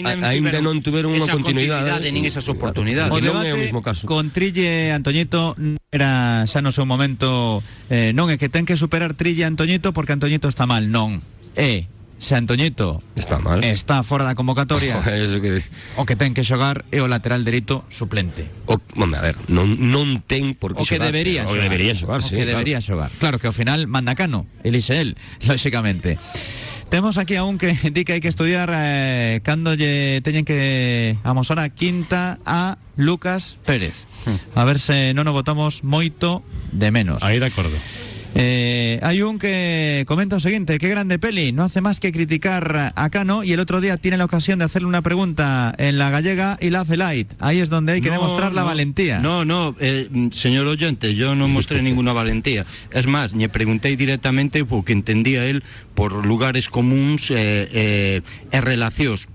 [SPEAKER 3] xogadores
[SPEAKER 4] a- aínda non tuveron unha
[SPEAKER 3] esa
[SPEAKER 4] continuidade,
[SPEAKER 3] nin esas oportunidades.
[SPEAKER 2] O
[SPEAKER 4] Que non é
[SPEAKER 2] debate
[SPEAKER 4] o mismo caso.
[SPEAKER 2] con Trille e Antoñito era xa no seu momento eh, non é que ten que superar Trille e Antoñito porque Antoñito está mal, non. É se Antoñito
[SPEAKER 4] Está mal.
[SPEAKER 2] está fora da convocatoria,
[SPEAKER 4] Eso que
[SPEAKER 2] o que ten que xogar é o lateral dereito suplente.
[SPEAKER 4] o, home, a ver, non, non ten por que
[SPEAKER 2] O que
[SPEAKER 4] xogar,
[SPEAKER 2] debería
[SPEAKER 4] o que
[SPEAKER 2] xogar.
[SPEAKER 4] debería xogar,
[SPEAKER 2] O
[SPEAKER 4] sí,
[SPEAKER 2] que
[SPEAKER 4] claro.
[SPEAKER 2] debería xogar. Claro que ao final manda Cano, elixe el, lóxicamente. Temos aquí a un que di que hai que estudiar eh, cando lle teñen que amosar a quinta a Lucas Pérez. A ver se non o votamos moito de menos.
[SPEAKER 5] Aí de acordo.
[SPEAKER 2] Eh, hay un que comenta lo siguiente, qué grande peli, no hace más que criticar a Cano y el otro día tiene la ocasión de hacerle una pregunta en la gallega y la hace light. Ahí es donde hay que
[SPEAKER 3] No,
[SPEAKER 2] demostrar la
[SPEAKER 3] no,
[SPEAKER 2] valentía.
[SPEAKER 3] No, no, eh, señor oyente, yo no mostré ninguna valentía. Es más, le pregunté directamente porque entendía él por lugares comuns eh, eh, relacións.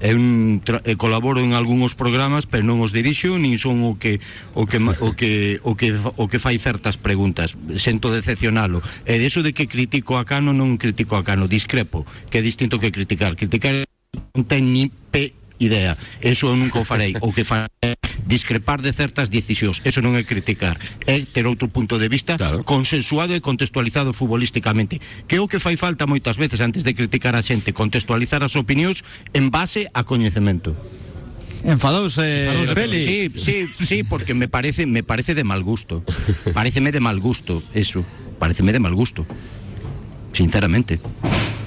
[SPEAKER 3] eu eh, colaboro en algúns programas, pero non os dirixo, nin son o que o que o que o que o que fai certas preguntas. Sento decepcionalo. E de eso de que critico a Cano non critico a Cano, discrepo, que é distinto que criticar. Criticar non ten ni pe idea. Eso eu nunca o farei. O que farei discrepar de certas decisións. Eso non é criticar. É ter outro punto de vista
[SPEAKER 4] Claro.
[SPEAKER 3] consensuado e contextualizado futbolísticamente. Que é o que fai falta moitas veces antes de criticar a xente, contextualizar as opinións en base a coñecemento.
[SPEAKER 2] Enfadouse
[SPEAKER 5] Enfadouse,
[SPEAKER 2] Peli.
[SPEAKER 3] Sí, sí, sí, porque me parece me parece de mal gusto. Pareceme de mal gusto eso. Pareceme de mal gusto. Sinceramente.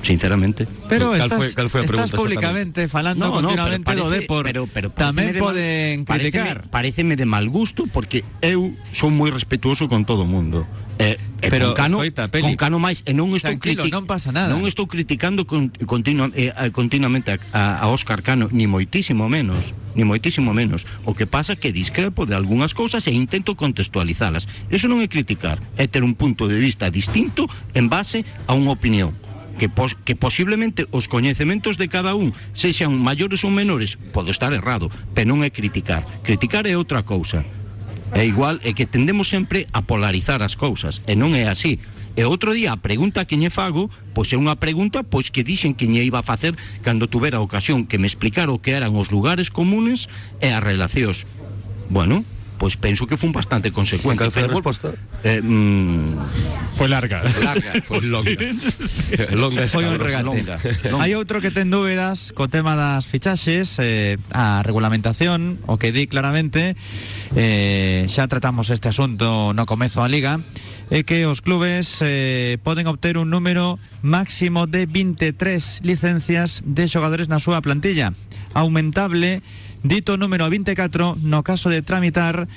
[SPEAKER 3] Sinceramente.
[SPEAKER 2] Pero estás,
[SPEAKER 4] foi a
[SPEAKER 2] estás
[SPEAKER 4] pregunta
[SPEAKER 2] públicamente falando
[SPEAKER 3] No, no,
[SPEAKER 2] continuamente do Depor.
[SPEAKER 3] pero- pero
[SPEAKER 2] Tamén
[SPEAKER 3] de mal-
[SPEAKER 2] poden criticar.
[SPEAKER 3] Pareceme, pareceme de mal gusto porque eu son moi respetuoso con todo o mundo. E, e
[SPEAKER 2] Pero,
[SPEAKER 3] con Cano,
[SPEAKER 2] escoita, Peli.
[SPEAKER 3] con Cano máis e non estou
[SPEAKER 2] Tranquilo, non pasa nada.
[SPEAKER 3] Non estou criticando con, continua, eh, a- continuamente a, a Óscar Cano ni moitísimo menos, ni moitísimo menos. O que pasa que discrepo de algunhas cousas e intento contextualizalas. Eso non é criticar, é ter un punto de vista distinto en base a unha opinión que, pos, que posiblemente os coñecementos de cada un sexan maiores ou menores, podo estar errado, pero non é criticar. Criticar é outra cousa. É igual, é que tendemos sempre a polarizar as cousas, e non é así. E outro día a pregunta que lle fago, pois é unha pregunta pois que dixen que lle iba a facer cando tuvera a ocasión que me explicara o que eran os lugares comunes e as relacións. Bueno, pois penso que fun bastante consecuente.
[SPEAKER 4] Cal foi a
[SPEAKER 3] pero-
[SPEAKER 4] resposta?
[SPEAKER 3] Eh, mm,
[SPEAKER 5] Foi larga.
[SPEAKER 3] larga, foi longa.
[SPEAKER 4] Longa
[SPEAKER 2] Foi un regate.
[SPEAKER 3] longa, longa.
[SPEAKER 2] Hai outro que ten dúbidas co tema das fichaxes, eh, a regulamentación, o que di claramente, eh, xa tratamos este asunto no comezo da liga, é que os clubes eh, poden obter un número máximo de 23 licencias de xogadores na súa plantilla, aumentable dito número a 24 no caso de tramitar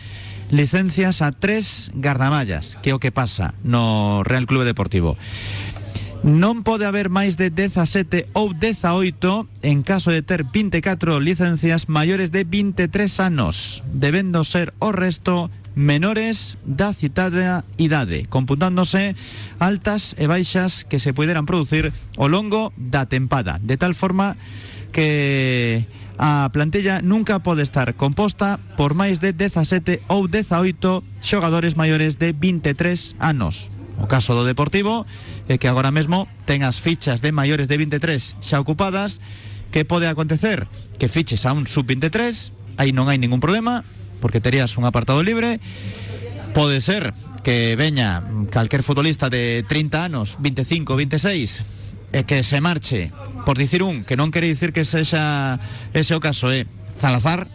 [SPEAKER 2] licencias a tres gardamallas, que o que pasa no Real Clube Deportivo. Non pode haber máis de 17 ou 18 en caso de ter 24 licencias maiores de 23 anos, debendo ser o resto menores da citada idade, computándose altas e baixas que se poderan producir ao longo da tempada, de tal forma que a plantilla nunca pode estar composta por máis de 17 ou 18 xogadores maiores de 23 anos. O caso do Deportivo que agora mesmo ten as fichas de maiores de 23 xa ocupadas que pode acontecer? Que fiches a un sub-23 aí non hai ningún problema porque terías un apartado libre. Pode ser que veña calquer futbolista de 30 anos, 25, 26 e que se marche, por dicir un, que non quere dicir que sexa ese o caso é Salazar,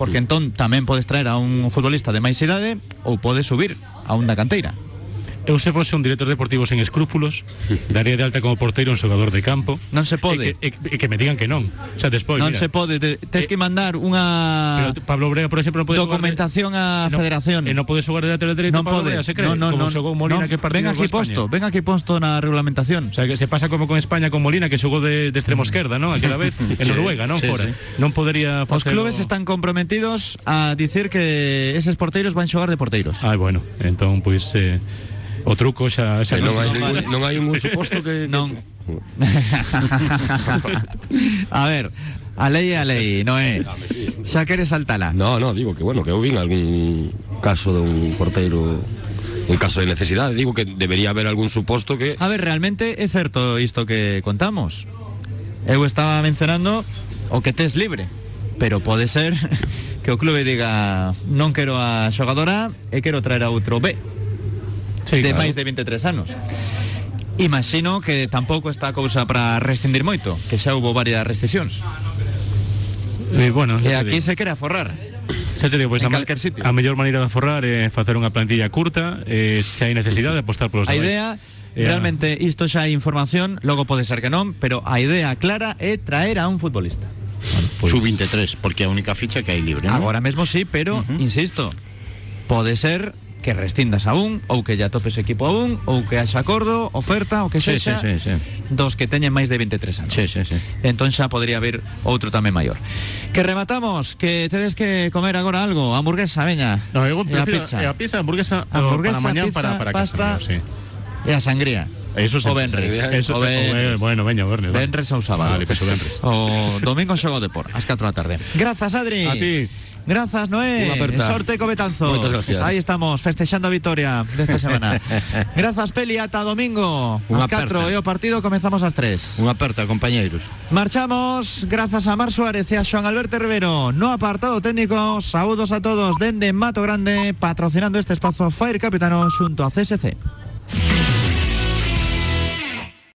[SPEAKER 2] porque entón tamén podes traer a un futbolista de máis idade ou podes subir a un da canteira.
[SPEAKER 5] Eu se fose un director deportivo sen escrúpulos, daría de alta como porteiro un xogador de campo.
[SPEAKER 2] Non se pode.
[SPEAKER 5] E que, e, e que me digan que non. O sea, despois,
[SPEAKER 2] non
[SPEAKER 5] mira,
[SPEAKER 2] se pode, te, tes que mandar unha
[SPEAKER 5] Pero Pablo Brea, por exemplo, non pode
[SPEAKER 2] documentación
[SPEAKER 5] xogar de,
[SPEAKER 2] federación.
[SPEAKER 5] E non pode xogar de lateral dereito
[SPEAKER 2] non
[SPEAKER 5] Pablo
[SPEAKER 2] pode.
[SPEAKER 5] Brea, se cree,
[SPEAKER 2] non, non,
[SPEAKER 5] como
[SPEAKER 2] non,
[SPEAKER 5] xogou Molina
[SPEAKER 2] non.
[SPEAKER 5] que partido
[SPEAKER 2] Ven aquí posto, ven aquí posto na regulamentación.
[SPEAKER 5] O sea, que se pasa como con España con Molina que xogou de, de extremo esquerda, non? Aquela vez en Noruega, non
[SPEAKER 3] sí,
[SPEAKER 5] fora.
[SPEAKER 3] sí.
[SPEAKER 5] Non podería
[SPEAKER 2] Os
[SPEAKER 5] facelo-
[SPEAKER 2] clubes están comprometidos a dicir que eses porteiros van xogar de porteiros.
[SPEAKER 5] Ah, bueno, entón pois eh, o truco xa xa
[SPEAKER 4] non hai
[SPEAKER 5] se-
[SPEAKER 4] ningún, non hai un suposto que, que
[SPEAKER 2] Non. a ver, a lei é a lei, non é? Xa queres saltala.
[SPEAKER 4] No, no, digo que bueno, que eu vin algún caso de un porteiro en caso de necesidade, digo que debería haber algún suposto que
[SPEAKER 2] A ver, realmente é certo isto que contamos. Eu estaba mencionando o que tes libre, pero pode ser que o clube diga non quero a xogadora e quero traer a outro B
[SPEAKER 5] Sí,
[SPEAKER 2] de
[SPEAKER 5] claro.
[SPEAKER 2] máis de 23 anos. Imagino que tampouco está a cousa para rescindir moito, que xa hubo varias rescisións.
[SPEAKER 5] Eh, bueno,
[SPEAKER 2] E aquí se quere aforrar.
[SPEAKER 5] Xa te digo, pois
[SPEAKER 2] en
[SPEAKER 5] a,
[SPEAKER 2] sitio.
[SPEAKER 5] a mellor maneira de aforrar é facer unha plantilla curta, eh, se hai necesidade de apostar polos
[SPEAKER 2] A
[SPEAKER 5] demais.
[SPEAKER 2] idea
[SPEAKER 5] E
[SPEAKER 2] Realmente isto xa hai información, logo pode ser que non, pero a idea clara é traer a un futbolista.
[SPEAKER 3] Pues, Sub-23, porque é a única ficha que hai libre. ¿no?
[SPEAKER 2] Agora mesmo sí, pero insisto, pode ser que rescindas a un ou que ya topes equipo a un ou que haxa acordo, oferta, o que
[SPEAKER 3] Sí,
[SPEAKER 2] sexa
[SPEAKER 3] sí, sí, sí.
[SPEAKER 2] dos que teñen máis de 23 anos.
[SPEAKER 3] Sí, sí, sí.
[SPEAKER 2] Entón xa podría haber outro tamén maior. Que rematamos, que tedes que comer agora algo, hamburguesa, veña.
[SPEAKER 7] No, eu
[SPEAKER 2] e a pizza.
[SPEAKER 7] e a pizza, hamburguesa, o
[SPEAKER 2] Hamburguesa,
[SPEAKER 7] para mañán
[SPEAKER 2] pizza,
[SPEAKER 7] para, para casa,
[SPEAKER 2] pasta.
[SPEAKER 7] mío, sí.
[SPEAKER 2] E a sangría.
[SPEAKER 7] Eso
[SPEAKER 2] o
[SPEAKER 7] sempre,
[SPEAKER 2] Benres.
[SPEAKER 7] Eso,
[SPEAKER 2] o Benres.
[SPEAKER 7] bueno, veña, o Benres. vale.
[SPEAKER 2] Benres ou sábado.
[SPEAKER 7] Vale, peso Benres.
[SPEAKER 2] O domingo xogo de por, ás 4 da tarde. Grazas, Adri.
[SPEAKER 7] A ti.
[SPEAKER 2] Grazas, Noé.
[SPEAKER 4] Unha aperta.
[SPEAKER 2] Sorte co Betanzos.
[SPEAKER 4] Moitas gracias.
[SPEAKER 2] Aí estamos, festexando a vitória desta semana. Grazas, Peli, ata domingo. Ás 4
[SPEAKER 3] aperta.
[SPEAKER 2] e partido comezamos ás 3.
[SPEAKER 3] Unha aperta, compañeiros.
[SPEAKER 2] Marchamos, grazas a Mar Suárez e a Xoan Alberto Rivero. No apartado técnico, saúdos a todos dende Mato Grande, patrocinando este espazo Fire Capitano xunto a CSC.